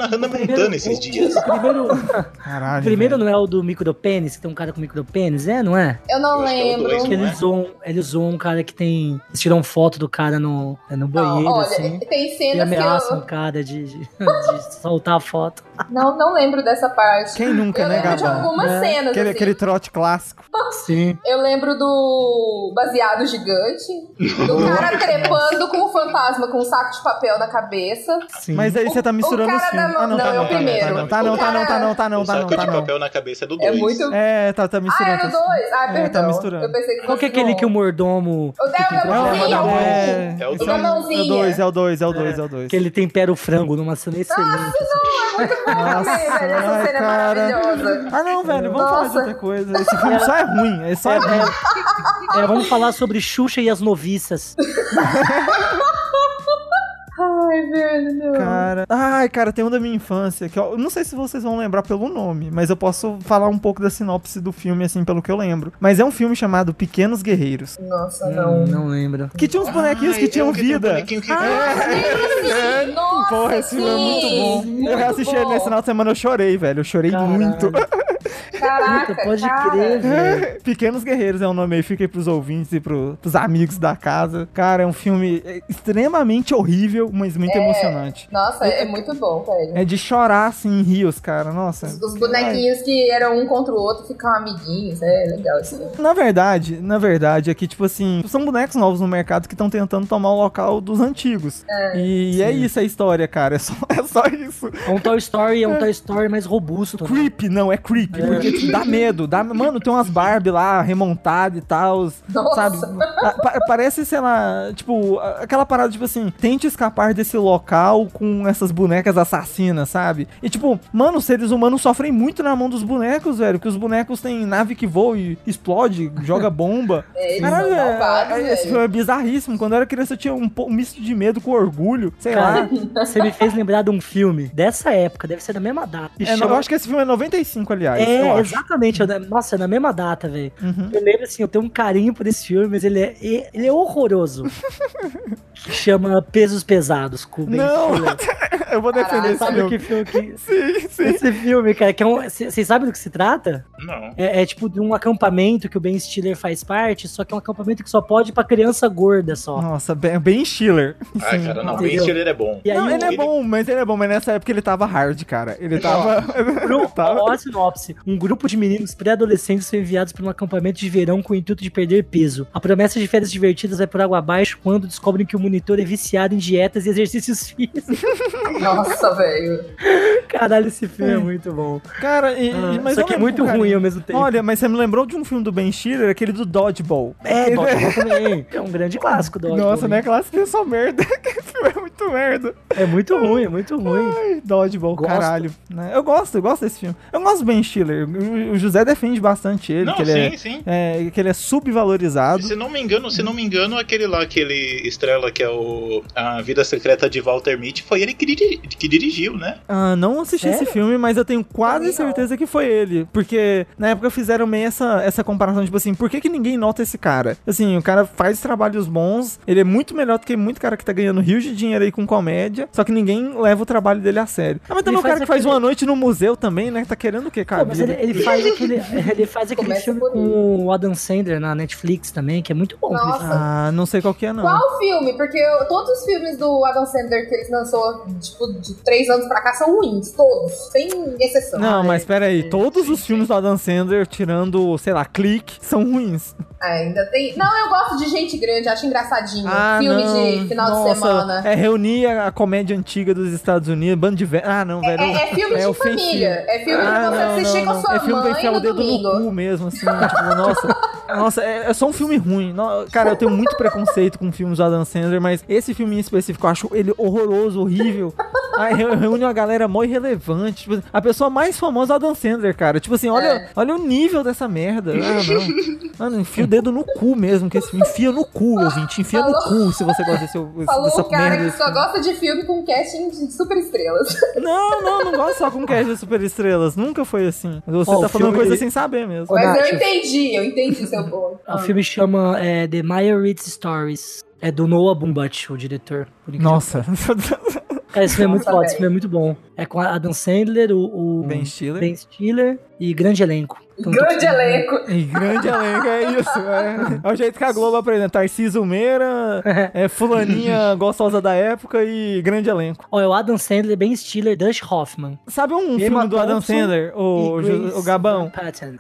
Estavam metendo a Hannah Montana esses dias. O primeiro, Caralho. primeiro velho. não é o do micropênis, que tem um cara com micropênis, é, não é? Eu não Eu acho que é lembro. dois, Que não é? eles zoam, eles zoam um cara que tem. Eles tiram foto do cara no, no Não, banheiro, olha, assim. tem E cenas que ameaçam eu o cara de, de, de soltar a foto. Não, não lembro dessa parte. Quem nunca, eu né, lembro de Gabão? algumas É, cenas. Aquele, assim. aquele trote clássico. Sim. Eu lembro do baseado gigante, do cara trepando com o fantasma com um saco de papel na cabeça. sim. Mas aí você tá misturando o os cara da- Ah, não, não, tá é não, o tá não, primeiro. tá não, tá não, tá não, tá não, tá não, o tá saco não, tá de não. papel na cabeça é do É 2. muito. É, tá, tá Ah, misturando. era o dois? Ah, É, perdão. tá misturando. Eu pensei que Qual que é aquele que o mordomo. O tem- é o mãozinha, Não, o é, É o é o- mãozinha. É o 2, é o 2, é o 2, é o 2. Que ele tempera o frango numa cena excelente. assim. Nossa, essa ai, cena é cara. maravilhosa. Ah, não, velho, vamos falar de Nossa. outra coisa. Esse filme só é ruim, esse só é ruim. É, vamos falar sobre Xuxa e as noviças. Ai, velho, não. Cara, ai, cara, tem um da minha infância que eu não sei se vocês vão lembrar pelo nome, mas eu posso falar um pouco da sinopse do filme, assim, pelo que eu lembro. Mas é um filme chamado Pequenos Guerreiros. Nossa, Não, não. não lembro. Que tinha uns bonequinhos que tinham vida. Ah, sim, Nossa, Porra, esse filme é muito bom. muito eu reassisti ele bom. nesse final de semana, eu chorei, velho. Eu chorei Caralho. muito. Caraca, Puta, pode cara. crer, velho. Pequenos Guerreiros é o nome aí, fica aí pros ouvintes e pro, pros amigos da casa. Cara, é um filme extremamente horrível, mas muito emocionante. Nossa, é muito bom, velho. É de chorar, assim, em rios, cara. Nossa. Os, os bonequinhos que eram um contra o outro ficam amiguinhos, é legal isso. aí. Na verdade, na verdade, é que, tipo assim, são bonecos novos no mercado que estão tentando tomar o local dos antigos. e é isso a história, cara. É só, é só isso. É um Toy Story, é um Toy Story mais robusto. né? Creep, não, é creep, porque tipo, dá medo. Dá, mano, tem umas Barbie lá remontadas e tal, sabe? Pa- pa- parece, sei lá, tipo, aquela parada, tipo assim, tente escapar desse local com essas bonecas assassinas, sabe? E tipo, mano, os seres humanos sofrem muito na mão dos bonecos, velho, que os bonecos têm nave que voa e explode, joga bomba. É, eles Caralho, são é, é, esse velho. filme é bizarríssimo. Quando eu era criança, eu tinha um, um misto de medo com orgulho, sei lá. Cara, você me fez lembrar de um filme dessa época, deve ser da mesma data. É, eu acho que esse filme é 95, aliás. eu É, exatamente. é Nossa, é na mesma data, velho. Uhum. Eu lembro assim, eu tenho um carinho por esse filme, mas ele é, ele é horroroso. que chama Pesos Pesados, com Ben Não, eu vou defender Caralho, esse Sabe filme. que filme que... Sim, sim. Esse filme, cara, que é um... Vocês sabem do que se trata? Não. É, é tipo de um acampamento que o Ben Stiller faz parte, só que é um acampamento que só pode ir pra criança gorda só. Nossa, bem, bem Stiller. Ah, cara, não. Entendeu? Ben Stiller é bom. E aí Não, o- ele é bom, mas ele é bom, mas nessa época ele tava hard, cara. Ele tava. Grupo, tava- ó a sinopse. Um grupo de meninos pré-adolescentes são enviados para um acampamento de verão com o intuito de perder peso. A promessa de férias divertidas vai por água abaixo quando descobrem que o monitor é viciado em dietas e exercícios físicos. Nossa, velho. Caralho, esse filme é muito bom. Cara, e, Ah, mas só que é muito cara, ruim ao mesmo tempo. Olha, mas você me lembrou de um filme do Ben Stiller, aquele do Dodgeball. é, Dodgeball também. É um grande clássico do Nossa, Dodgeball, né? Clássico é só merda. Esse filme é muito merda. É muito ruim, é muito ruim. Ai, Dodgeball, Gosto. caralho. Né? Eu gosto, eu gosto desse filme. Eu gosto do Ben Stiller. O, o José defende bastante ele, Não, que ele sim, é, sim. é, que ele é subvalorizado. Se não me engano, se não me engano, aquele lá, aquele estrela que é o A Vida Secreta de Walter Mitty, foi ele que, diri- que dirigiu, né? Ah, não assisti Sério? esse filme, mas eu tenho quase certeza que foi ele. Porque na época fizeram meio essa, essa comparação, tipo assim, por que, que ninguém nota esse cara? Assim, o cara faz trabalhos bons, ele é muito melhor do que muito cara que tá ganhando rios de dinheiro aí com comédia, só que ninguém leva o trabalho dele a sério. Ah, mas também Ele o cara que faz aquele- uma noite no museu também, né? Tá querendo o quê, cara? Pô, mas ele, ele faz aquele, ele faz aquele Começa filme com o Adam Sandler na Netflix também, que é muito bom. que Nossa. Ah, não sei qual que é, não. Qual filme? Porque eu- todos os filmes do Adam Sandler que ele lançou, tipo, de três anos pra cá são ruins. Todos. Sem exceção. Não, mas pera aí, sim, todos os filmes do Adam Sandler, tirando, sei lá, Clique, são ruins. Ah, ainda tem. Não, eu gosto de gente grande, acho engraçadinho. Ah, filme não. de final Nossa, de semana. É reunir a, a comédia antiga dos Estados Unidos, bando de velho. Ah, não, velho. É, é filme de ofensivo. família. É filme Ah, pra você não, assistir não, É filme pra enfiar o dedo domingo. no cu mesmo, assim. tipo, nossa. Nossa, é, é só um filme ruim. Cara, eu tenho muito preconceito com filmes do Adam Sandler, mas esse filme em específico eu acho ele horroroso, horrível. Aí re- reúne uma galera mó irrelevante. Tipo, a pessoa mais famosa é o Adam Sandler, cara. Tipo assim, olha, É. olha o nível dessa merda. Ah. Mano, enfia o dedo no cu mesmo, que esse filme enfia no cu, ouvinte. Enfia no cu se você gosta desse, Falou dessa o cara merda. que só gosta de filme com casting de super estrelas. Não, não, não gosto só com cast de super estrelas. Nunca foi assim. Você Ó, tá falando filme- coisa sem saber mesmo. Mas Nath. eu entendi, eu entendi seu ponto. O filme chama é, The Maya Reads Stories. É do Noah Baumbach, o diretor. Nossa. Cara, esse filme é muito foda, esse filme é muito bom. É com a Adam Sandler, o, o Ben Stiller. Ben Stiller e grande elenco. Grande elenco. E grande elenco, é isso. É, é o jeito que a Globo apresenta. Tarcísio Meira, é, fulaninha gostosa da época e grande elenco. Ó, é o Adam Sandler, Ben Stiller, Dutch Hoffman. Sabe um Emma filme do Adam Thompson Sandler, o, o Gabão?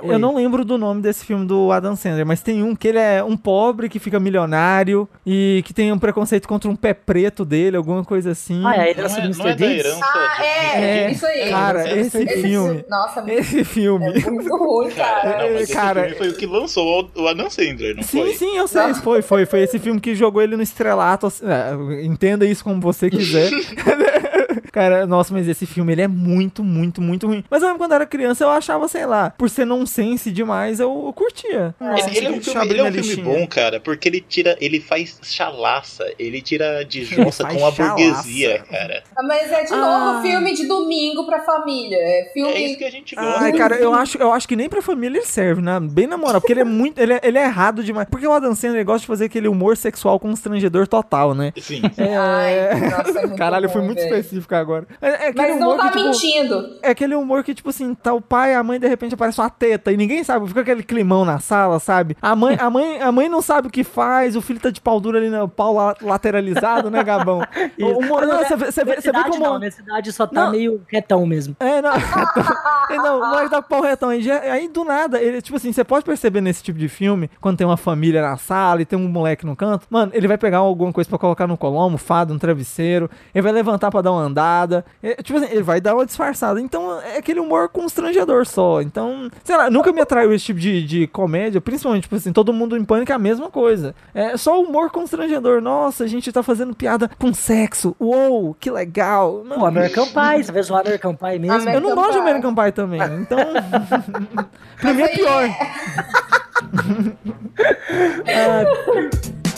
Eu não lembro do nome desse filme do Adam Sandler, mas tem um que ele é um pobre que fica milionário e que tem um preconceito contra um pé preto dele, alguma coisa assim. Ah, é a Não herança é, do Mr. é da Deeds? herança Ah, é, É, isso aí. cara, esse Esse filme. Nossa, Esse filme. é muito ruim, cara. Cara, não, mas esse Cara, filme foi o que lançou o Adam Sandler, não Sim, foi? sim, eu sei. Foi, foi. Foi esse filme que jogou ele no estrelato. assim, é, entenda isso como você quiser. Cara, nossa, mas esse filme ele é muito, muito, muito ruim. Mas eu lembro quando eu era criança, eu achava, sei lá, por ser nonsense demais, eu, eu curtia. Ele, ele é um filme, ele é um filme listinha. bom, cara, porque ele tira, ele faz chalaça, ele tira de jossa com a chalaça. burguesia, cara. Ah, Mas é de Ah. novo filme de domingo pra família. É filme. É isso que a gente gosta. Ai, cara, eu acho, eu acho que nem pra família ele serve, né? Bem na moral, porque ele é muito. Ele é, ele é errado demais. Porque o Adam Sandler gosta de fazer aquele humor sexual constrangedor total, né? Sim. É. Ai, nossa, é muito Caralho, foi ruim, muito velho. específico agora. É, é aquele Mas não humor tá que, tipo, mentindo. É aquele humor que, tipo assim, tá o pai e a mãe, de repente aparece uma teta e ninguém sabe, fica aquele climão na sala, sabe? A mãe, a mãe, a mãe não sabe o que faz, o filho tá de pau duro ali, no pau la- lateralizado, né, Gabão? o humor, não, você vê, você vê, você vê Nessa como... não, nessa idade só tá Não. meio quietão mesmo. É, não, não, o moleque tá com pau retão. Aí, já- aí do nada, ele, tipo assim, você pode perceber nesse tipo de filme, quando tem uma família na sala e tem um moleque no canto, mano, ele vai pegar alguma coisa pra colocar no colo, uma almofada, um travesseiro, ele vai levantar pra dar uma andada, é, tipo assim, ele vai dar uma disfarçada. Então é aquele humor constrangedor só. Então, sei lá, nunca me atraiu esse tipo de, de comédia, principalmente, tipo assim, todo mundo em pânico é a mesma coisa. É só humor constrangedor. Nossa, a gente tá fazendo piada com sexo. Uou, que legal. Não, Pô, American Pie, você vê o American Pie mesmo? American eu não gosto de. American Pie também, então. pra mim é pior.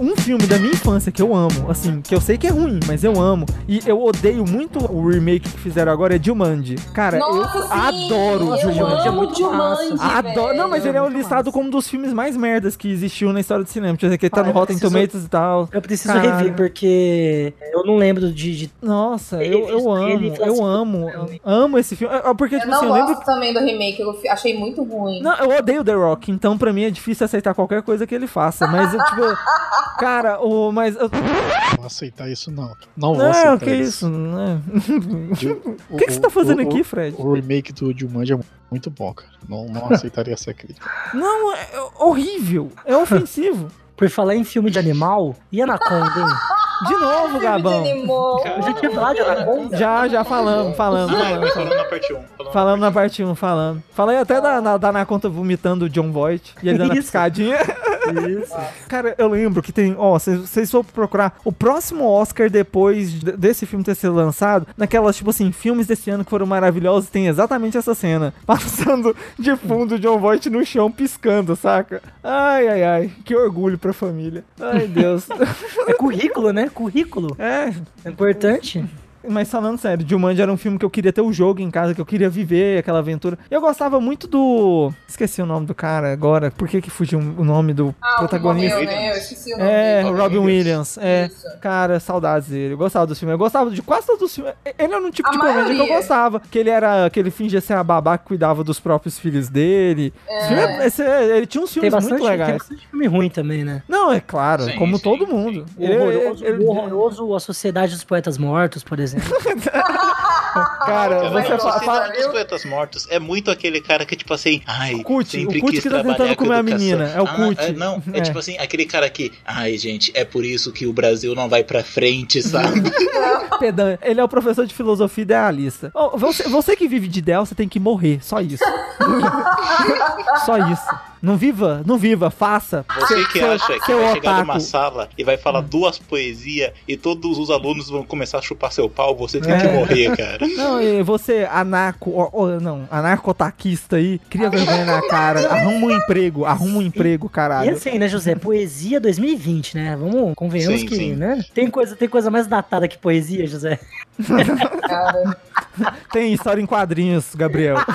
Um filme da minha infância que eu amo, assim, que eu sei que é ruim, mas eu amo. E eu odeio muito o remake que fizeram agora, é Jumanji. Cara, Nossa, eu sim, adoro eu Jumanji. é amo muito Jumanji, massa. Adoro. Não, mas ele é é listado massa. como um dos filmes mais merdas que existiu na história do cinema. Deixa eu dizer que ele tá Ah, no eu Rotten preciso- Tomatoes e tal. Eu preciso Cara. rever, porque eu não lembro de. de- Nossa, eu, eu amo, eu assim, amo, "Puta, amo esse filme. É, é Porque, Eu tipo não assim, eu gosto lembro. também do remake, eu achei muito ruim. Não, eu odeio The Rock, então pra mim é difícil aceitar qualquer coisa que ele faça. Mas, eu, tipo, cara, o. Mas. eu- Não vou aceitar isso, não. Não vou aceitar Não, que isso, né? O que, que você tá fazendo aqui, Fred? O remake do Jumanji é muito bom, cara. Não, não aceitaria essa crítica. Não, é horrível. É ofensivo. Por falar em filme de animal, e Anaconda, hein? De novo, Gabão. Filme de animal. Eu já tinha falado de Anaconda? Já, já falamos, falamos, falamos. falando na parte 1. Falamos na parte 1, falando. Falei até da, na, da Anaconda vomitando o John Voight e ele dando a Isso. piscadinha. Isso. Cara, eu lembro que tem. Ó, se vocês for procurar o próximo Oscar depois de- desse filme ter sido lançado, naquelas, tipo assim, filmes desse ano que foram maravilhosos, tem exatamente essa cena. Passando de fundo o John Voight no chão piscando, saca? Ai, ai, ai. Que orgulho pra família. Ai, Deus. É currículo, né? Currículo. é, É importante. Mas falando sério, Jumanji era um filme que eu queria ter o jogo em casa, que eu queria viver aquela aventura. Eu gostava muito do. Esqueci o nome do cara agora. Por que que fugiu o nome do Ah, protagonista? morreu, né? Eu esqueci o nome É, dele. Robin Williams. É, Isso. cara, saudades dele. Eu gostava dos filmes. Eu gostava de quase todos os filmes. Ele era um tipo A de comédia que eu gostava. Que ele era. Que ele fingia ser a babá que cuidava dos próprios filhos dele. Esse filme é- esse- ele tinha uns Tem filmes bastante, muito tem legais. bastante filme ruim também, né? Não, é claro, Sim, como sim, todo sim. mundo. O Ele- horroroso, ele- o horroroso A Sociedade dos Poetas Mortos, por exemplo. cara, Cara, você eu fa- gosto fa- desse Os Poetas Mortos é muito aquele cara que, tipo assim, ai, Kut, sempre o Kut quis que tá tentando com comer a menina, é o Ah, Kut. é, não, é, É. tipo assim, aquele cara que, ai, gente, é por isso que o Brasil não vai pra frente, sabe? pedante. Ele é o professor de filosofia idealista. Ô, você, você que vive de ideal, você tem que morrer. Só isso. só isso. Não viva, não viva, faça. Você que Seu- acha que seu vai chegar numa otaku. sala e vai falar duas poesias e todos os alunos vão começar a chupar seu pau, você tem que É. morrer, cara. Não, e você, anarco, ó, ó, não, anarcotaquista aí, cria vergonha na cara, arruma um emprego, arruma um emprego, E caralho. assim, né, José? Poesia 2020, né? Vamos, convenhamos Sim, que, sim. né? Tem coisa, tem coisa mais datada que poesia, José. Tem história em quadrinhos, Gabriel.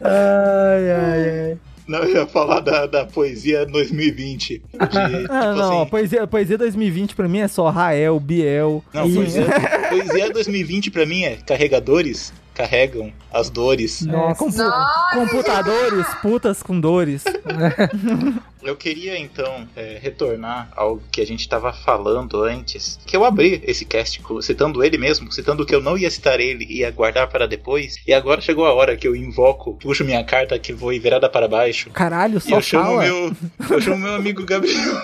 Ai, ai, ai. Não, eu ia falar da, da poesia 2020. De, tipo Ah, não, assim, poesia, poesia 2020 pra mim é só Rael, Biel. Não, e- poesia, poesia 2020 pra mim é carregadores carregam as dores. É, compu- Nossa! computadores, putas com dores. Eu queria então é, retornar ao que a gente estava falando antes. Que eu abri esse cast citando ele mesmo, citando que eu não ia citar ele e ia guardar para depois. E agora chegou a hora que eu invoco, puxo minha carta que foi virada para baixo. Caralho, E só eu chamo fala. meu, eu chamo meu amigo Gabriel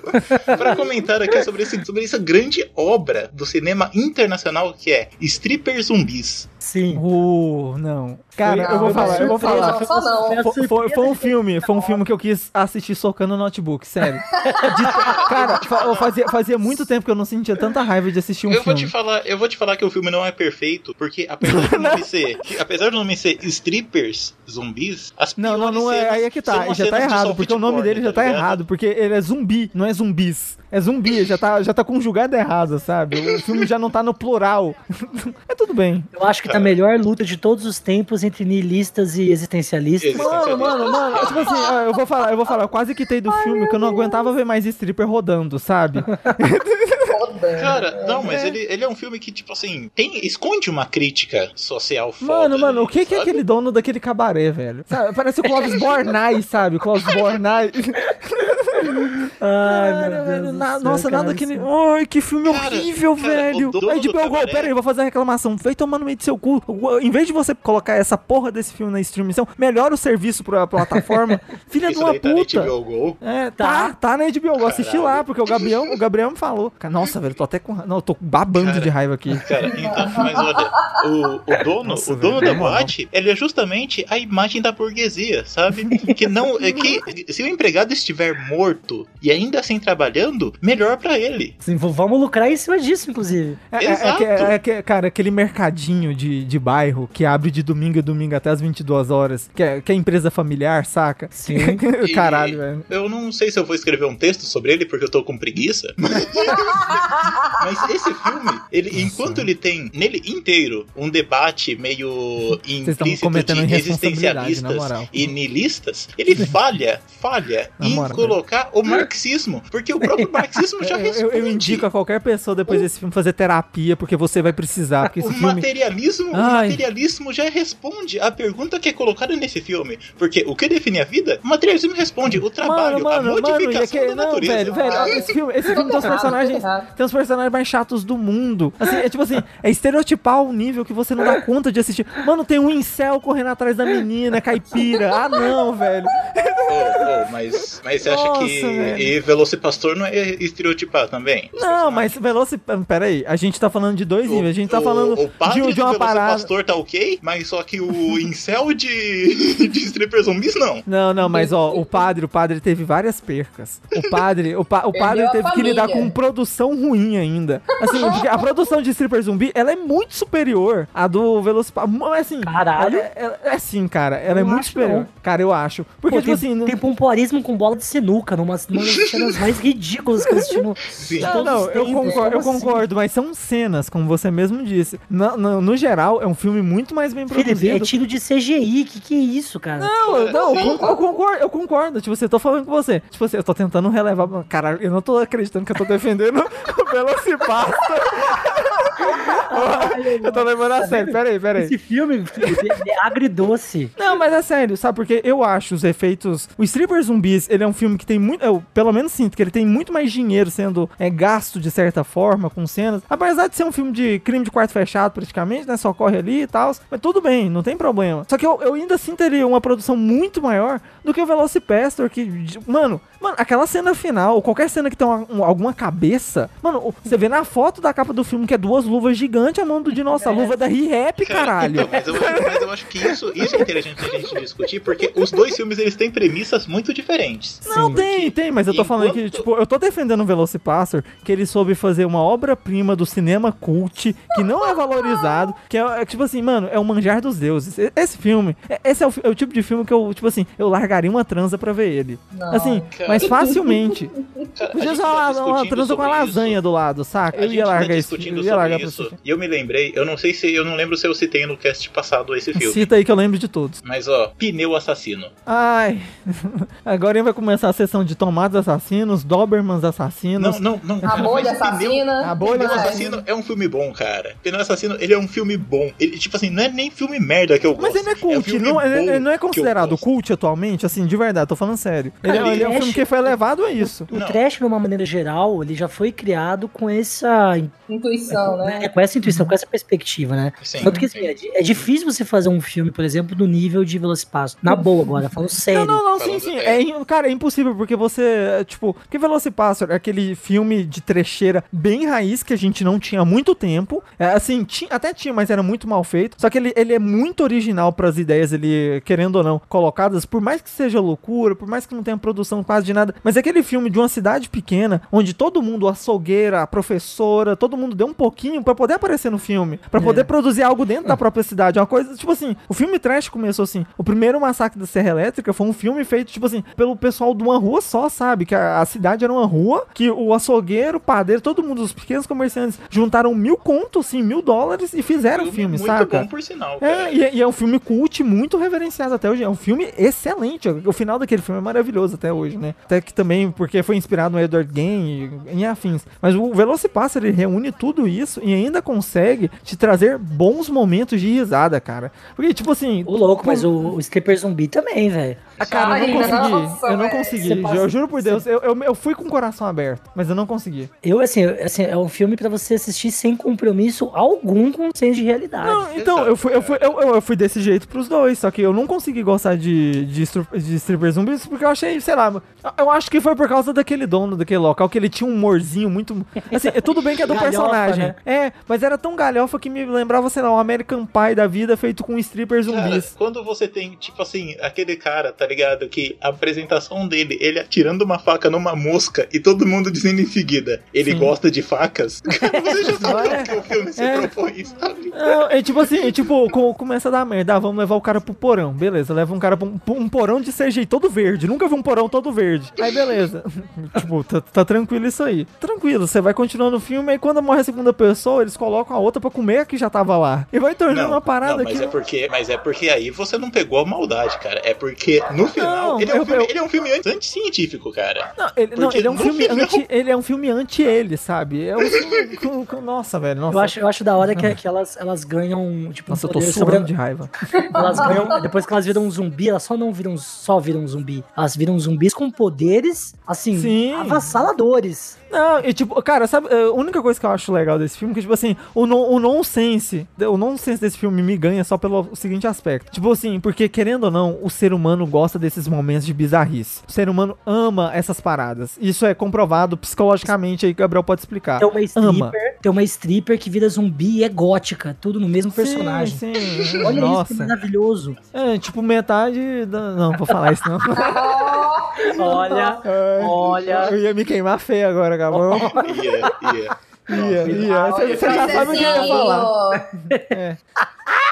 para comentar aqui sobre, esse, sobre essa grande obra do cinema internacional que é Stripper Zumbis. Sim. Uh, não. Cara, Não, eu vou não, falar, eu vou falar. Só não. Fo- Foi, foi um filme, foi um filme que eu quis assistir socando o notebook, sério. De- cara, fazia, fazia muito tempo que eu não sentia tanta raiva de assistir um eu vou filme. te falar, eu vou te falar que o filme não é perfeito, porque apesar do nome ser, apesar do nome ser strippers zumbis, as Não, não, não é. Aí é que tá. Já tá errado, porque o nome porn, dele já tá ligado? errado. Porque ele é zumbi, não é zumbis. É zumbi, já tá, já tá conjugado errado, sabe? O filme já não tá no plural. é tudo bem. Eu acho que tá a melhor luta de todos os tempos entre nihilistas e existencialistas. Mano, mano, mano, tipo assim, ó, eu vou falar, eu vou falar, eu quase quitei do filme que eu não aguentava ver mais stripper rodando, sabe? Foda. Cara, não, mas ele, ele é um filme que, tipo assim, tem, esconde uma crítica social foda. Mano, mano, o que que é aquele dono daquele cabaré, velho? Sabe, parece o Clóvis Bornai, sabe? O Clóvis Bornai. Ai, Cara, meu velho, na- nossa, nada que nem. isso- Ai, que filme Cara, horrível, cara, velho. o dono Aí de do Belgol, cabaré- pera aí, eu vou fazer a reclamação. Vai tomar no meio do seu cu. Em vez de você colocar essa porra desse filme na streaming, melhora o serviço pra plataforma. Filha de Isso uma daí tá na puta. HBO Go. É, tá, tá na HBO. Eu assisti Caralho. lá, porque o Gabriel, o Gabriel me falou. Cara, Nossa, velho, tô até com. Não, eu tô babando Cara. de raiva aqui. Cara, então, mas olha, o, o dono, Nossa, o dono velho, da na moral. boate, ele é justamente a imagem da burguesia, sabe? Que não, é que se o empregado estiver morto e ainda assim trabalhando, melhor pra ele. Sim, vamos lucrar em cima disso, inclusive. É, é- é Exato. que- é que, cara, aquele mercadinho de, de bairro que abre de domingo a domingo até as 22 horas, que é, que é empresa familiar, saca? Sim. E Caralho, velho. Eu não sei se eu vou escrever um texto sobre ele porque eu tô com preguiça. Mas esse filme, ele, enquanto ele tem nele inteiro um debate meio estão implícito de existencialistas moral. e nihilistas, ele falha, falha Na em moral. colocar o marxismo. Porque o próprio marxismo já Eu, eu- responde. eu indico a qualquer pessoa depois desse filme fazer terapia, porque você vai precisar. Porque esse O filme. materialismo, o materialismo já responde a pergunta que é colocada nesse filme. Porque o que define a vida, o materialismo responde. O trabalho, Mano, a mano, mano, e modificação aquele, da não, natureza. velho, velho, ó, esse filme, esse filme tem os personagens, tem os personagens mais chatos do mundo. Assim, é tipo assim, é estereotipar o nível que você não dá conta de assistir. Mano, tem um incel correndo atrás da menina, caipira. Ah, não, velho. Ô, ô, mas, mas você acha que velho. e Velocipastor não é estereotipar também? Não, mas Veloci... Pera aí, a gente tá falando de dois níveis. A gente tá o, falando o padre de, de uma parada... Velocipastor tá ok, mas só que o incel de, de stripper zumbis não. Não, não, mas ó, o padre, o padre teve várias percas. O padre, o, pa- o padre teve que lidar com produção ruim ainda. Assim, a produção de stripper zumbi, ela é muito superior à do Velocipastor. Assim, Caralho. ela- ela- É, sim, cara, ela é Não muito superior. não. Cara, eu acho. Porque, Pô, tipo tem, assim... tem pompoarismo com bola de sinuca, numa, numa das cenas mais ridículas que eu assisti no. Sim. Não, todos não, os eu concordo, eu assim? concordo, mas são cenas, como você mesmo disse. No, no, no geral, é um filme muito mais bem Felipe, é produzido. tiro de CGI, que que é isso, cara? Não, eu- não, eu con- eu concordo, eu concordo. Tipo, você tô falando com você. Tipo assim, eu tô tentando relevar. Caralho, eu não tô acreditando que eu tô defendendo o Velocipasta. Eu tô levando a sério. Pera aí, pera aí. Esse filme, é agridoce. Não, mas é sério, sabe? Porque eu acho os efeitos. O Stripper Zumbis, ele é um filme que tem muito. Eu, pelo menos sinto que ele tem muito mais dinheiro sendo é, gasto de certa forma com cenas. Apesar de ser um filme de crime de quarto fechado, praticamente, né? Só corre ali e tal. Mas tudo bem, não tem problema. Só que eu, eu ainda assim teria uma produção muito maior do que o Velocipastor, que. Mano, mano, aquela cena final, qualquer cena que tem uma- um- alguma cabeça. Mano, o- você vê na foto da capa do filme que é duas luvas gigantes, a mão do dinossauro, a luva da Re-Rap, caralho. Então, mas, eu, mas eu acho que isso, isso é interessante a gente discutir, porque os dois filmes eles têm premissas muito diferentes. Não, tem, tem, mas eu tô falando que, tipo, eu tô defendendo o Velocipastor, que ele soube fazer uma obra-prima do cinema cult, que não é valorizado, que é, é, tipo assim, mano, é o manjar dos deuses. Esse filme, é- esse é o, é o tipo de filme que eu, tipo assim, eu largaria uma transa pra ver ele. Não. Assim, cara. Mas facilmente. Cara, Podia ser tá uma, com a lasanha isso. do lado, saca? A Eu gente ia tá largar discutindo eu ia largar isso. E eu me lembrei, eu não sei se, eu não lembro se eu citei no cast passado esse filme. Cita aí que eu lembro de todos. Mas ó, Pneu Assassino. Ai, agora vai começar a sessão de tomates assassinos, Dobermans assassinos. Não, não, não. A bolha mas Pneu- assassina. A bolha Pneu Assassino é um filme bom, cara. Pneu Assassino, ele é um filme bom. Ele, tipo assim, não é nem filme merda que eu gosto. Mas ele não é um cult, filme não, ele, não é considerado cult atualmente, assim, de verdade, tô falando sério. Ele, é- ele é um filme é que foi levado a isso. O Não. trash, de uma maneira geral, ele já foi criado com essa, Intuição, né, né? com essa intuição, com essa perspectiva, né? Sim, Tanto que assim, sim. é, é difícil você fazer um filme, por exemplo, do nível de Velocipasto. Na boa agora, falando sério. Não, não, não, sim, sim. é. É, cara, é impossível, porque você, é, tipo, porque Velocipastor é aquele filme de trecheira bem raiz que a gente não tinha há muito tempo. É, assim, ti- até tinha, mas era muito mal feito. Só que ele, ele é muito original pras ideias, ele, querendo ou não, colocadas, por mais que seja loucura, por mais que não tenha produção quase de nada, mas é aquele filme de uma cidade pequena, onde todo mundo, a açougueira, a professora, todo mundo deu um pouquinho pra poder aparecer no filme, pra poder produzir algo dentro da própria cidade. É Uma coisa, tipo assim, o filme trash começou assim. O primeiro massacre da Serra Elétrica foi um filme feito, tipo assim, pelo pessoal de uma rua só, sabe? Que a, a cidade era uma rua, que o açougueiro, o padeiro, todo mundo, os pequenos comerciantes, juntaram mil contos, assim, mil dólares e fizeram o filme, muito saca? bom, por sinal. É, e, é- e é um filme cult muito reverenciado até hoje. É um filme excelente. O final daquele filme é maravilhoso até hoje, né? Até que também, porque foi inspirado no Edward Game e, e afins. Mas o Velocipaster, ele reúne tudo isso e ainda consegue te trazer bons momentos de risada, cara. Porque, tipo assim... O louco, mas o, o Stripper Zumbi também, velho. Ah, cara, eu não consegui. nossa, eu não consegui. Passa- Eu juro por Deus. Eu, eu, eu fui com o coração aberto, mas eu não consegui. Eu, assim, eu- assim, é um filme pra você assistir sem compromisso algum com o senso de realidade. Não, então, eu fui, eu, fui, eu, eu- eu fui desse jeito pros dois, só que eu não consegui gostar de, de, de stripper zumbis porque eu achei, sei lá, eu- acho que foi por causa daquele dono daquele local, que ele tinha um humorzinho muito. Assim, é tudo bem que é do Galhofa, personagem. né? É, mas era tão galhofa que me lembrava, sei lá, um American Pie da vida feito com stripper Cara, zumbis. quando você tem, tipo assim, aquele cara tá tá ligado? Que a apresentação dele, ele atirando uma faca numa mosca e todo mundo dizendo em seguida, ele Sim. gosta de facas. Cara, você já sabe É. que o filme se É. propõe, sabe? Não, é tipo assim, é tipo, co- começa a dar merda. Ah, vamos levar o cara pro porão. Beleza, leva um cara pra um, um porão de CGI todo verde. Nunca vi um porão todo verde. Aí beleza. tipo, tá, tá tranquilo isso aí. Tranquilo, você vai continuando o filme, aí quando morre a segunda pessoa, eles colocam a outra pra comer a que já tava lá. E vai tornando uma parada não, mas que. é porque, mas é porque aí você não pegou a maldade, cara. É porque no final Não, ele, é um eu- filme, eu- ele é um filme anti-científico, cara. Não, ele, não, ele é um filme final- anti. Ele é um filme anti ele, sabe? É um filme com, com- Nossa, velho. Nossa, Eu acho, eu acho da hora que, que elas, elas ganham, tipo, nossa eu um tô poder suando sobre- de raiva. Elas ganham, depois que elas viram um zumbi, elas só não viram, só viram zumbi. Elas viram zumbis com poderes, assim, Sim. avassaladores. Não, e tipo, cara, sabe, a única coisa que eu acho legal desse filme é que, tipo assim, o, non, o nonsense, o nonsense desse filme me ganha só pelo seguinte aspecto. Tipo assim, porque querendo ou não, o ser humano gosta desses momentos de bizarrice. O ser humano ama essas paradas. Isso é comprovado psicologicamente aí, Gabriel pode explicar. Tem uma Ama. stripper, tem uma stripper que vira zumbi e é gótica, tudo no mesmo personagem. Sim, sim. Olha isso, que Nossa. maravilhoso. É, tipo, metade. Da... Não, vou falar isso não. Olha, É, olha. Eu ia me queimar feio agora, Gabriel. Ia, ia. Ia, ia. Você você já sabe o que eu ia falar.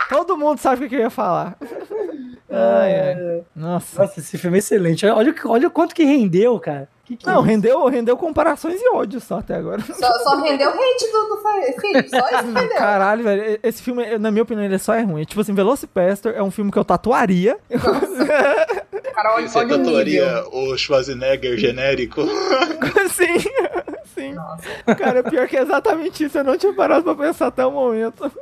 Todo mundo sabe o que eu ia falar. Ai, ai. Nossa. Nossa, esse filme é excelente. Olha, olha o quanto que rendeu, cara. Que que é Não, isso? rendeu, rendeu comparações e ódio só até agora. Só, só rendeu hate do, do Fe- Felipe, só isso que rendeu. Caralho, velho. Esse filme, na minha opinião, ele só é ruim. Tipo assim, Velocipastor é um filme que eu tatuaria. Cara, olha, Você olha o tatuaria o Schwarzenegger genérico? sim, sim. Cara, pior que é exatamente isso. Eu não tinha parado pra pensar até o momento.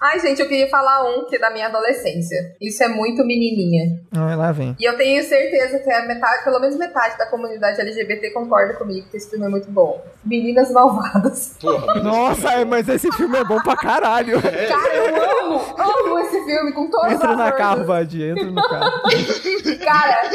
Ai, gente, eu queria falar um que é da minha adolescência. Isso é muito menininha. Ai, lá vem. E eu tenho certeza que a metade, pelo menos metade da comunidade LGBT concorda comigo que esse filme é muito bom. Meninas Malvadas. Porra, mas Nossa, é, mas esse filme é bom pra caralho. Cara, eu amo, amo esse filme com todas Entra as na forças. carro, Vadia, entra no carro. Cara,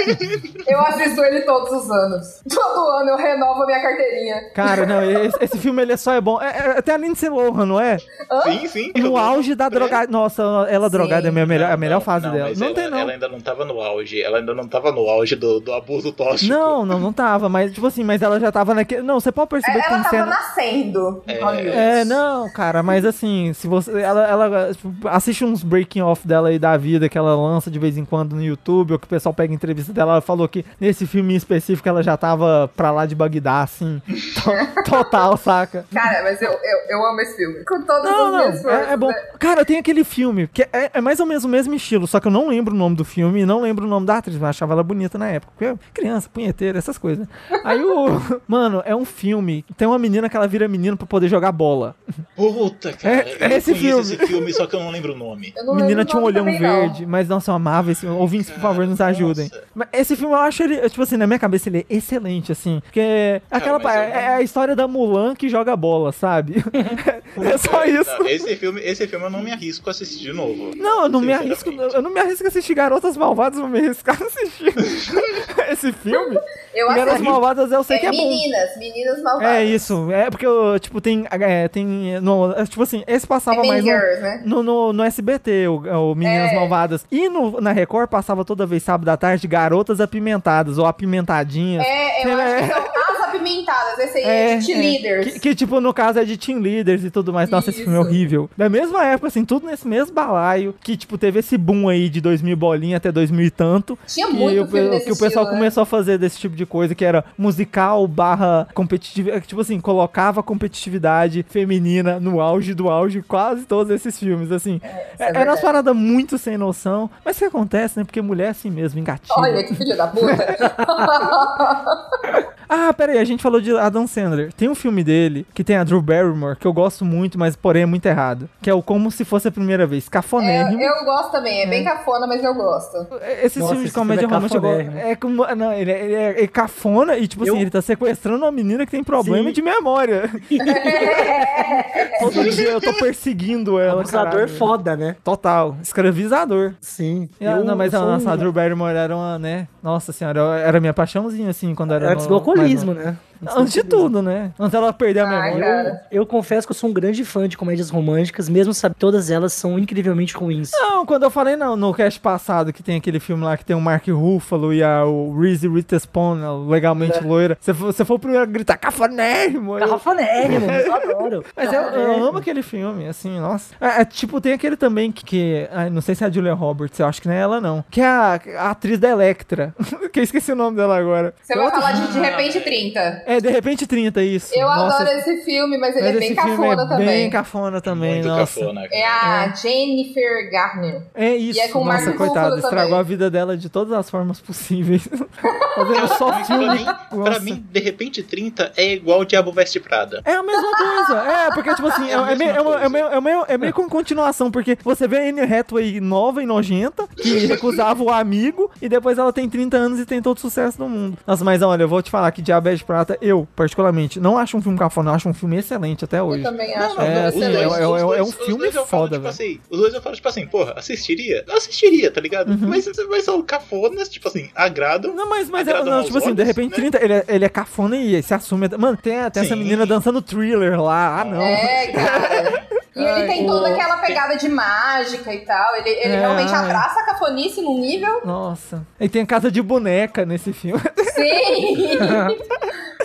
eu assisto ele todos os anos. Todo ano eu renovo a minha carteirinha. Cara, não, esse, esse filme ele é só é bom. É, é, até a Lindsay Lohan, não é? sim, sim. No auge da É. drogada. Nossa, ela Sim. drogada é a, minha melhor, a melhor não, fase não, dela. Não ela, tem, não. Ela ainda não tava no auge. Ela ainda não tava no auge do, do abuso tóxico. Não, não, não tava, mas tipo assim, mas ela já tava naquele. Não, você pode perceber que Ela tem tava cena. nascendo. Hollywood. É, não, cara, mas assim, se você. Ela, ela tipo, assiste uns breaking off dela aí da vida que ela lança de vez em quando no YouTube, ou que o pessoal pega entrevista dela, ela falou que nesse filme em específico ela já tava pra lá de Bagdá, assim. To- total, saca? Cara, mas eu, eu, eu amo esse filme. Com todas Não, as não, minhas forças. é, é bom. né? Cara, tem aquele filme que é, é mais ou menos o mesmo estilo, só que eu não lembro o nome do filme e não lembro o nome da atriz, mas eu achava ela bonita na época. Porque eu- criança, punheteira, essas coisas. Aí o. Mano, é um filme. Tem uma menina que ela vira menino pra poder jogar bola. Puta, cara. É- é eu esse filme. esse filme, só que eu não lembro o nome. Não A menina tinha um olhão verde, mas nossa, eu amava esse Ouvintes, por favor, nos Nossa. ajudem. Mas esse filme eu acho ele, tipo assim, na minha cabeça ele é excelente, assim. Porque é aquela é, não- é a história da Mulan que joga bola, sabe? é só isso. Não, esse, filme, esse filme eu não me arrisco a assistir de novo. Não, eu não me arrisco. Eu não me arrisco a assistir Garotas Malvadas, eu vou me arriscar a assistir esse filme. Eu Garotas assisto. Malvadas eu sei que É é bom. meninas, meninas malvadas. É isso, é porque eu, tipo, tem. É, tem no, é, tipo assim, esse É passava mais no, né? no, no, no SBT, o, o Meninas É. Malvadas. E no, na Record passava toda vez sábado à tarde Garotas Apimentadas ou Apimentadinhas. É, eu É. acho que são apimentadas. Esse aí é, de Leaders. Que, que, tipo, no caso é de Team Leaders e tudo mais. Nossa, esse filme é Isso. horrível. Da mesma época, assim, tudo nesse mesmo balaio, que, tipo, teve esse boom aí de 2000 bolinha até 2000 e tanto. Tinha Que, muito o, filme que o pessoal né? começou a fazer desse tipo de coisa, que era musical barra competitividade. Tipo assim, colocava competitividade feminina no auge do auge, quase todos esses filmes, assim. isso é É, era umas verdade. paradas muito sem noção. Mas o que acontece, né? Porque mulher é assim mesmo, engatilha. Olha que filho da puta. Ah, pera aí, a gente falou de Adam Sandler. Tem um filme dele que tem a Drew Barrymore, que eu gosto muito, mas porém é muito errado. Que é o Como Se Fosse a Primeira Vez. É, Cafonérrimo. eu gosto também. É bem cafona, mas eu gosto. Esse Nossa, filme de comédia filme é romântica é como. Não, ele é, ele é- é cafona e, tipo Eu- assim, ele tá sequestrando uma menina que tem problema Sim. de memória. Todo dia eu tô perseguindo ela. Abusador foda, né? Total. Escravizador. Sim. E a- Eu não, mas a nossa, a um- Drew Barrymore era uma, né? Nossa senhora, eu- era minha paixãozinha, assim, quando era. Antes no- do mais novo. né? Antes de tudo, né? Antes ela perder a Ai, memória. cara. Eu confesso que eu sou um grande fã de comédias românticas, mesmo sabendo que todas elas são incrivelmente ruins. Não, quando eu falei no, no cast passado que tem aquele filme lá que tem o Mark Ruffalo e a, o Reese Witherspoon, legalmente É. loira, você, foi- você foi o primeiro a gritar cafonérrimo. eu- Garrafanérrimo, eu adoro. Mas eu, eu amo aquele filme, assim, nossa. É, é, tipo, tem aquele também que, que não sei se é a Julia Roberts, eu acho que não é ela não, que é a, a atriz da Electra, que eu esqueci o nome dela agora. Você vai falar de De Repente 30. É, De Repente 30, isso. Eu Nossa, adoro esse filme, mas ele mas é bem filme cafona é também. bem cafona também, Muito nossa. cafona, É a Jennifer Garner. É isso, E é com o nossa, coitada, estragou também. a vida dela de todas as formas possíveis. Fazendo só Mas pra filme. mim, pra mim, de repente 30 é igual Diabo Veste Prada. É a mesma coisa. É, porque, tipo assim, É é, é meio, é, é meio, é, meio, é meio com continuação, porque você vê a Anne Hathaway nova e nojenta, que recusava o amigo, e depois ela tem 30 anos e tem todo o sucesso do mundo. Nossa, mas olha, eu vou te falar que Diabetes de Prata, eu, particularmente, não acho um filme cafona, eu acho um filme excelente até hoje. Eu também acho. não, É, assim, é- é- é um os filme foda, tipo velho. assim, Os dois eu falo, tipo assim, porra, assistiria? Assistiria, tá ligado? Uhum. Mas, mas são cafonas, tipo assim, agradam. Não, mas, mas é, Agradam não, tipo assim, de olhos, repente né? 30, ele é, ele é cafona e se assume. Mano, tem até essa menina dançando thriller lá. Ah, não. É, cara. E ele Ai, tem o- toda aquela pegada de mágica e tal. Ele, ele É, realmente ai. abraça a cafonice num nível. Nossa. E tem a casa de boneca nesse filme. Sim!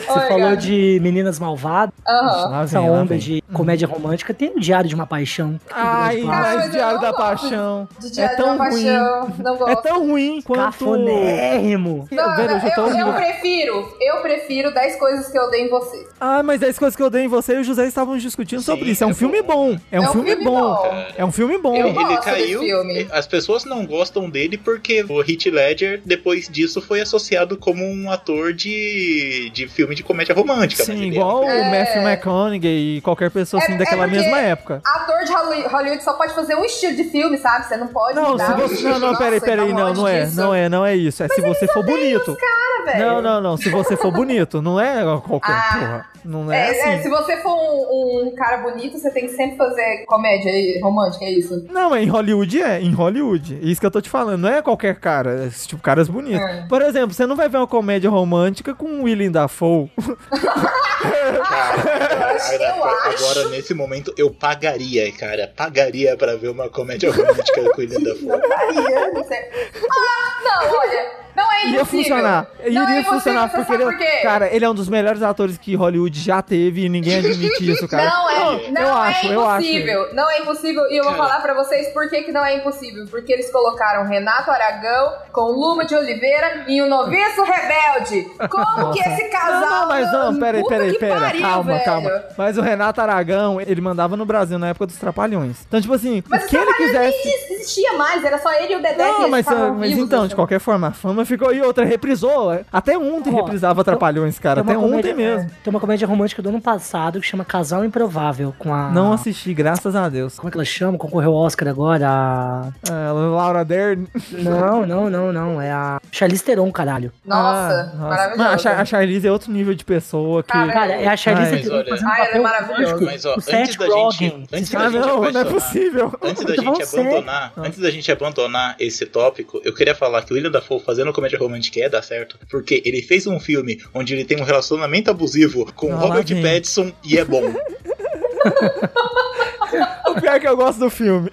Você falou de Meninas Malvadas, Aham. Lá essa onda de comédia romântica. Tem o Diário de uma Paixão. é Ai, Cara, mas Diário não da Paixão. De É Diário de tão ruim. Paixão. Não. É tão ruim quanto. Cafonérrimo. Não, Velho, eu eu, prefiro, eu prefiro 10 coisas que eu odeio em você. Ah, mas as coisas que eu dei em você e o José estavam discutindo Sim, sobre isso. É um é filme bom. Bom. É um filme bom. É um filme bom. Eu ele gosto caiu. desse filme. As pessoas não gostam dele porque o Heath Ledger, depois disso, foi associado como um ator de, de filme de comédia romântica. mas Sim, igual é o Matthew McConaughey e qualquer pessoa assim É- é daquela porque- mesma época. Ator de Holly- Hollywood só pode fazer um estilo de filme, sabe? Você não pode Não, se você. Não, não, peraí, peraí, não, não é. Não é, não é isso. É se você for bonito. Não, não, não. Se você for bonito, não é qualquer Ah. porra. Não é, É, é, assim. se você for um, um cara bonito, você tem que sempre fazer comédia aí, romântica, é isso? Não, mas em Hollywood é, em Hollywood. Isso que eu tô te falando, não é qualquer cara, é tipo caras bonitos. É. Por exemplo, você não vai ver uma comédia romântica com o William Dafoe. Eu Agora, acho. agora, nesse momento, eu pagaria, cara. Pagaria pra ver uma comédia romântica com o William Dafoe. Faria, não sei. Ah, não, olha. Não é impossível. Ia funcionar. Não Iria é impossível, funcionar porque ele, por quê? cara, ele é um dos melhores atores que Hollywood já teve e ninguém admite isso, cara. Não é, não eu é acho, eu acho. impossível. Não é impossível. E eu vou Cara. falar pra vocês por que, que não é impossível. Porque eles colocaram Renato Aragão com Luma de Oliveira e o Noviço Rebelde. Como que esse casal. Não, não, mas não, peraí, peraí, que pera. pariu, calma, velho. calma. Mas o Renato Aragão, ele mandava no Brasil na época dos Trapalhões. Então, tipo assim, Mas o que ele quisesse. Nem existia mais, era só ele e o Dedé Não, mas, mas então, de qualquer forma, a fama ficou. E outra, reprisou. Até ontem Ó, reprisava Trapalhões, cara. Até uma ontem comédia- mesmo. Tem uma comédia romântica do ano passado que chama Casal Improvável, com a... Não assisti, graças a Deus. Como é que ela chama? Concorreu ao Oscar agora? A... É, Laura Dern. Não, não, não, não. É a Charlize Theron, caralho. Nossa, Ah, maravilhoso. Mas a, Char- a Charlize é outro nível de pessoa que. Cara, Cara, é a Charlize Ai. Theron Mas olha- fazendo Ai, ela é papel maravilhosa. Mas, ó, o antes Seth da gente- Rogen. antes Você da Ah, gente não, não é possível. Antes da gente abandonar, antes da gente abandonar esse tópico, eu queria falar que o William Dafoe fazendo comédia romântica ia dar certo, porque ele fez um filme onde ele tem um relacionamento abusivo com Ah, lá Robert. Pattinson e é bom. O pior é que eu gosto do filme.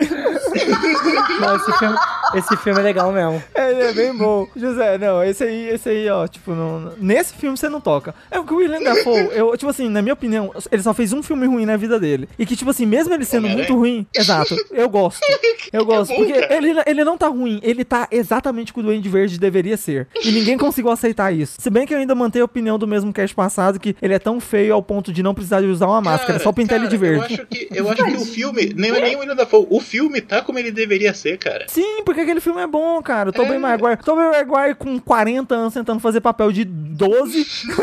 Não, esse filme, esse filme é legal mesmo. É, ele é bem bom. José, não, esse aí, esse aí, ó, tipo, não, nesse filme você não toca. É o que o William Dafoe, eu, tipo assim, na minha opinião, ele só fez um filme ruim na vida dele. E que, tipo assim, mesmo ele sendo Homem-Aranha? muito ruim, exato, eu gosto. Eu gosto, bom, porque cara. ele, ele não tá ruim, ele tá exatamente o que o Duende Verde deveria ser. E ninguém conseguiu aceitar isso. Se bem que eu ainda mantenho a opinião do mesmo cast passado, que ele é tão feio ao ponto de não precisar de usar uma máscara, só pintar ele de cara, verde. Eu acho que, eu acho que o filme, nem, nem o William Dafoe, o filme tá como ele deveria ser, cara. Sim, porque aquele filme é bom, cara. O Tobey É. Maguire. Tobey Maguire com 40 anos tentando fazer papel de 12.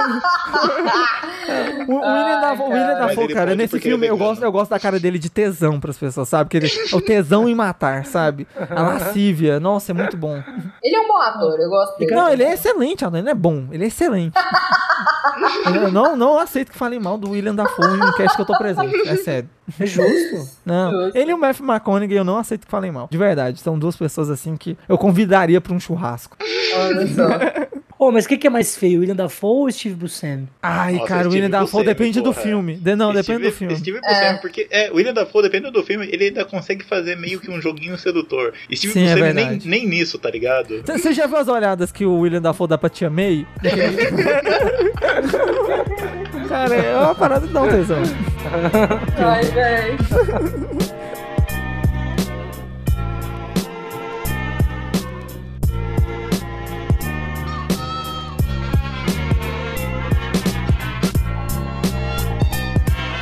o, o William Dafoe, o William cara. Dafoe, nesse ele é filme eu gosto, eu gosto da cara dele de tesão pras pessoas, sabe? Que ele, é o tesão em matar, sabe? A lascívia. Nossa, é muito bom. Ele é um bom ator, eu gosto dele. Não, ele é excelente, Alan. Ele é bom. Ele é excelente. eu não, não aceito que falem mal do William Dafoe em um cast que eu tô presente. É sério. É justo. Não, Justo. ele e o Matthew McConaughey eu não aceito que falem mal. De verdade, são duas pessoas assim que eu convidaria pra um churrasco. Olha só. Ô, mas o que, que é mais feio, William Dafoe ou Steve Buscemi? Ai, Nossa, cara, o William Dafoe Buscemi, depende do porra. filme. De- não, depende Steve- do filme. Steve Buscemi, porque é, o William Dafoe, dependendo do filme, ele ainda consegue fazer meio que um joguinho sedutor. Steve Sim, é Buscemi nem, verdade. nem nisso, tá ligado? Você já viu as olhadas que o William Dafoe dá pra Tia May? cara, é uma parada de dar um tesão. Ai, velho.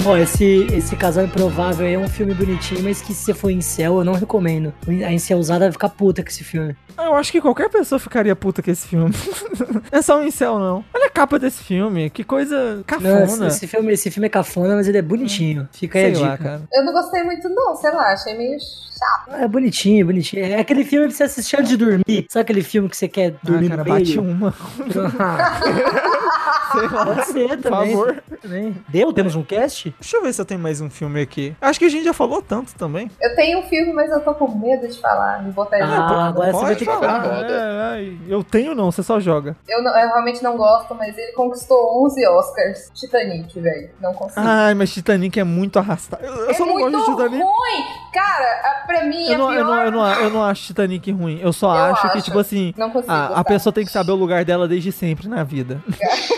Ó, esse, esse Casal Improvável aí é um filme bonitinho, mas que se você for em céu, eu não recomendo. A incelzada vai ficar puta com esse filme. Eu acho que qualquer pessoa ficaria puta com esse filme. Não é só um incel, não. Olha a capa desse filme, que coisa Não, cafona. esse, esse filme, esse filme é cafona, mas ele é bonitinho. Fica aí a dica. lá, cara. Eu não gostei muito, não, sei lá, achei meio chato. É bonitinho, bonitinho. É aquele filme pra você assistir antes de dormir. Sabe aquele filme que você quer dormir Ah, cara, no meio? bate uma. Sei lá. Pode ser Por também. favor. também. Deu? Temos um cast? Deixa eu ver se eu tenho mais um filme aqui. Acho que a gente já falou tanto também. Eu tenho um filme, mas eu tô com medo de falar, de botar ele. Ah, agora você vai ter que falar. É, ai, eu tenho não, você só joga. Eu, não- eu realmente não gosto, mas ele conquistou 11 Oscars. Titanic, velho. Não consigo. Ai, mas Titanic é muito arrastado. Eu, eu é só não muito gosto de Titanic. ruim! Cara, a- pra mim é Eu não, pior. eu, não, eu, não, eu não acho Titanic ruim. Eu só Eu acho, que, acho. tipo assim, a, a pessoa tem que saber o lugar dela desde sempre na vida.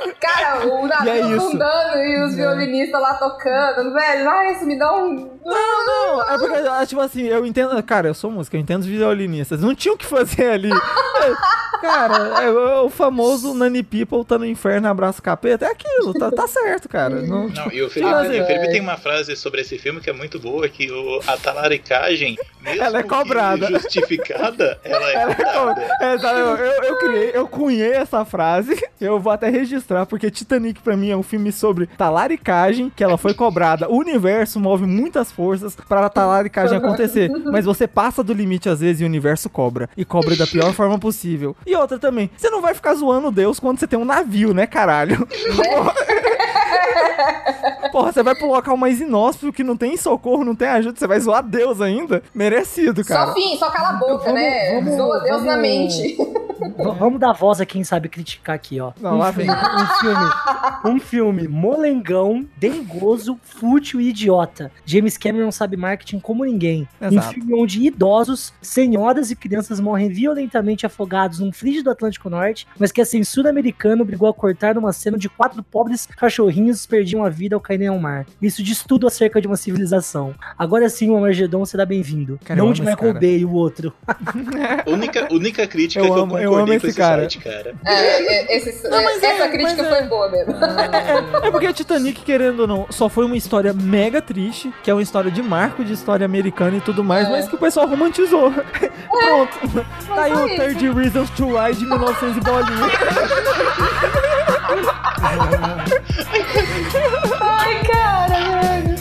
O E é navio isso. afundando e os violinistas lá tocando, velho. Ai, isso me dá um. Não, é porque, ah, tipo assim, eu entendo. Cara, eu sou música, eu entendo os violinistas. Não tinha o que fazer ali. É, cara, é, o famoso Nani People tá no inferno, abraça o capeta. É aquilo, tá, tá certo, cara. Não, Não, e o Felipe, o Felipe é. tem uma frase sobre esse filme que é muito boa, que o, a talaricagem, mesmo Ela é que cobrada. justificada, ela é cobrada. É, sabe, eu, eu, eu criei, eu cunhei essa frase, eu vou até registrar, porque Titanic pra mim é um filme sobre talaricagem, que ela foi cobrada. O universo move muitas forças pra talaricagem acontecer, mas você passa do limite às vezes e o universo cobra. E cobra da pior forma possível. E outra também, você não vai ficar zoando Deus quando você tem um navio, né, caralho? Porra, você vai pro local mais inóspito que não tem socorro, não tem ajuda, você vai zoar Deus ainda? Merecido, cara. Só fim, só cala a boca, Vamos- né? vamos- Zoa Deus na vamos- mente. Vamos dar voz a quem sabe criticar aqui, ó. Não, um, lá filme, um filme, um filme molengão, dengoso, fútil e idiota. James Cameron sabe marketing como ninguém. Um Exato. filme onde idosos, senhoras e crianças morrem violentamente afogados num frígido Atlântico Norte, mas que a censura americana obrigou a cortar numa cena onde quatro pobres cachorrinhos perdiam a vida ao caírem ao mar. Isso diz tudo acerca de uma civilização. Agora sim, o Armagedon será bem-vindo. Eu Não de Michael cara. Bay, o outro. Única, única crítica Eu que amo- eu eu concordei amo esse esse cara. site, cara. É, é, esse- mas essa é- crítica mas é. foi boa mesmo. É porque Titanic, querendo ou não, só foi uma história mega triste, que é uma história de marco de história americana e tudo mais, É. mas que o pessoal romantizou. Pronto. Tá aí o isso. 30 Reasons to Lie de 1900 e bolinha. Ai, cara, velho.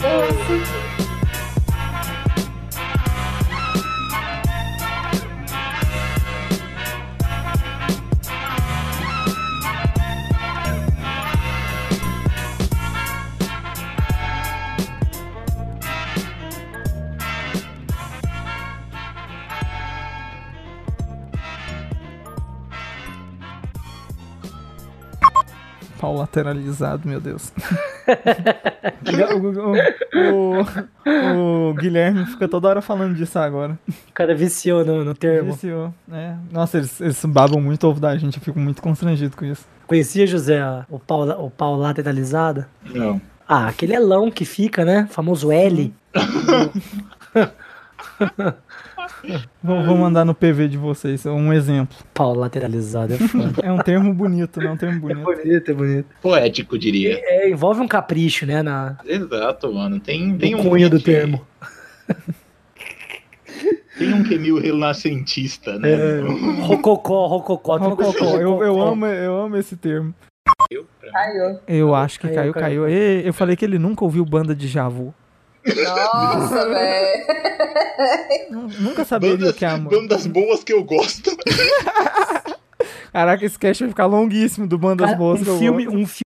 Pau lateralizado, meu Deus. o, o- o Guilherme fica toda hora falando disso agora. O cara viciou no, no termo. Viciou, né? Nossa, eles, eles babam muito ovo da gente, eu fico muito constrangido com isso. Conhecia, José, o pau, o pau lateralizado? Não. Ah, aquele elão que fica, né? Famoso L. Vou, vou mandar no PV de vocês um exemplo. Pau lateralizado é foda. É um termo bonito, não é um termo é bonito. bonito, é bonito. Poético, diria. É, envolve um capricho, né? Na, Exato, mano. Tem, tem um cunho do que- termo. Tem um que é meio renascentista, né? É, rococó, rococó. Rococó, eu, eu, amo, eu amo esse termo. Caiu. Eu acho que Caiu, caiu, caiu. Ê, Eu falei que ele nunca ouviu banda de Javu. Nossa, velho. Nunca saberia o Bandas, que é amor. bandas boas que eu gosto. Caraca, esse cast vai ficar longuíssimo do Bandas Cara, Boas. que um eu filme, gosto. um filme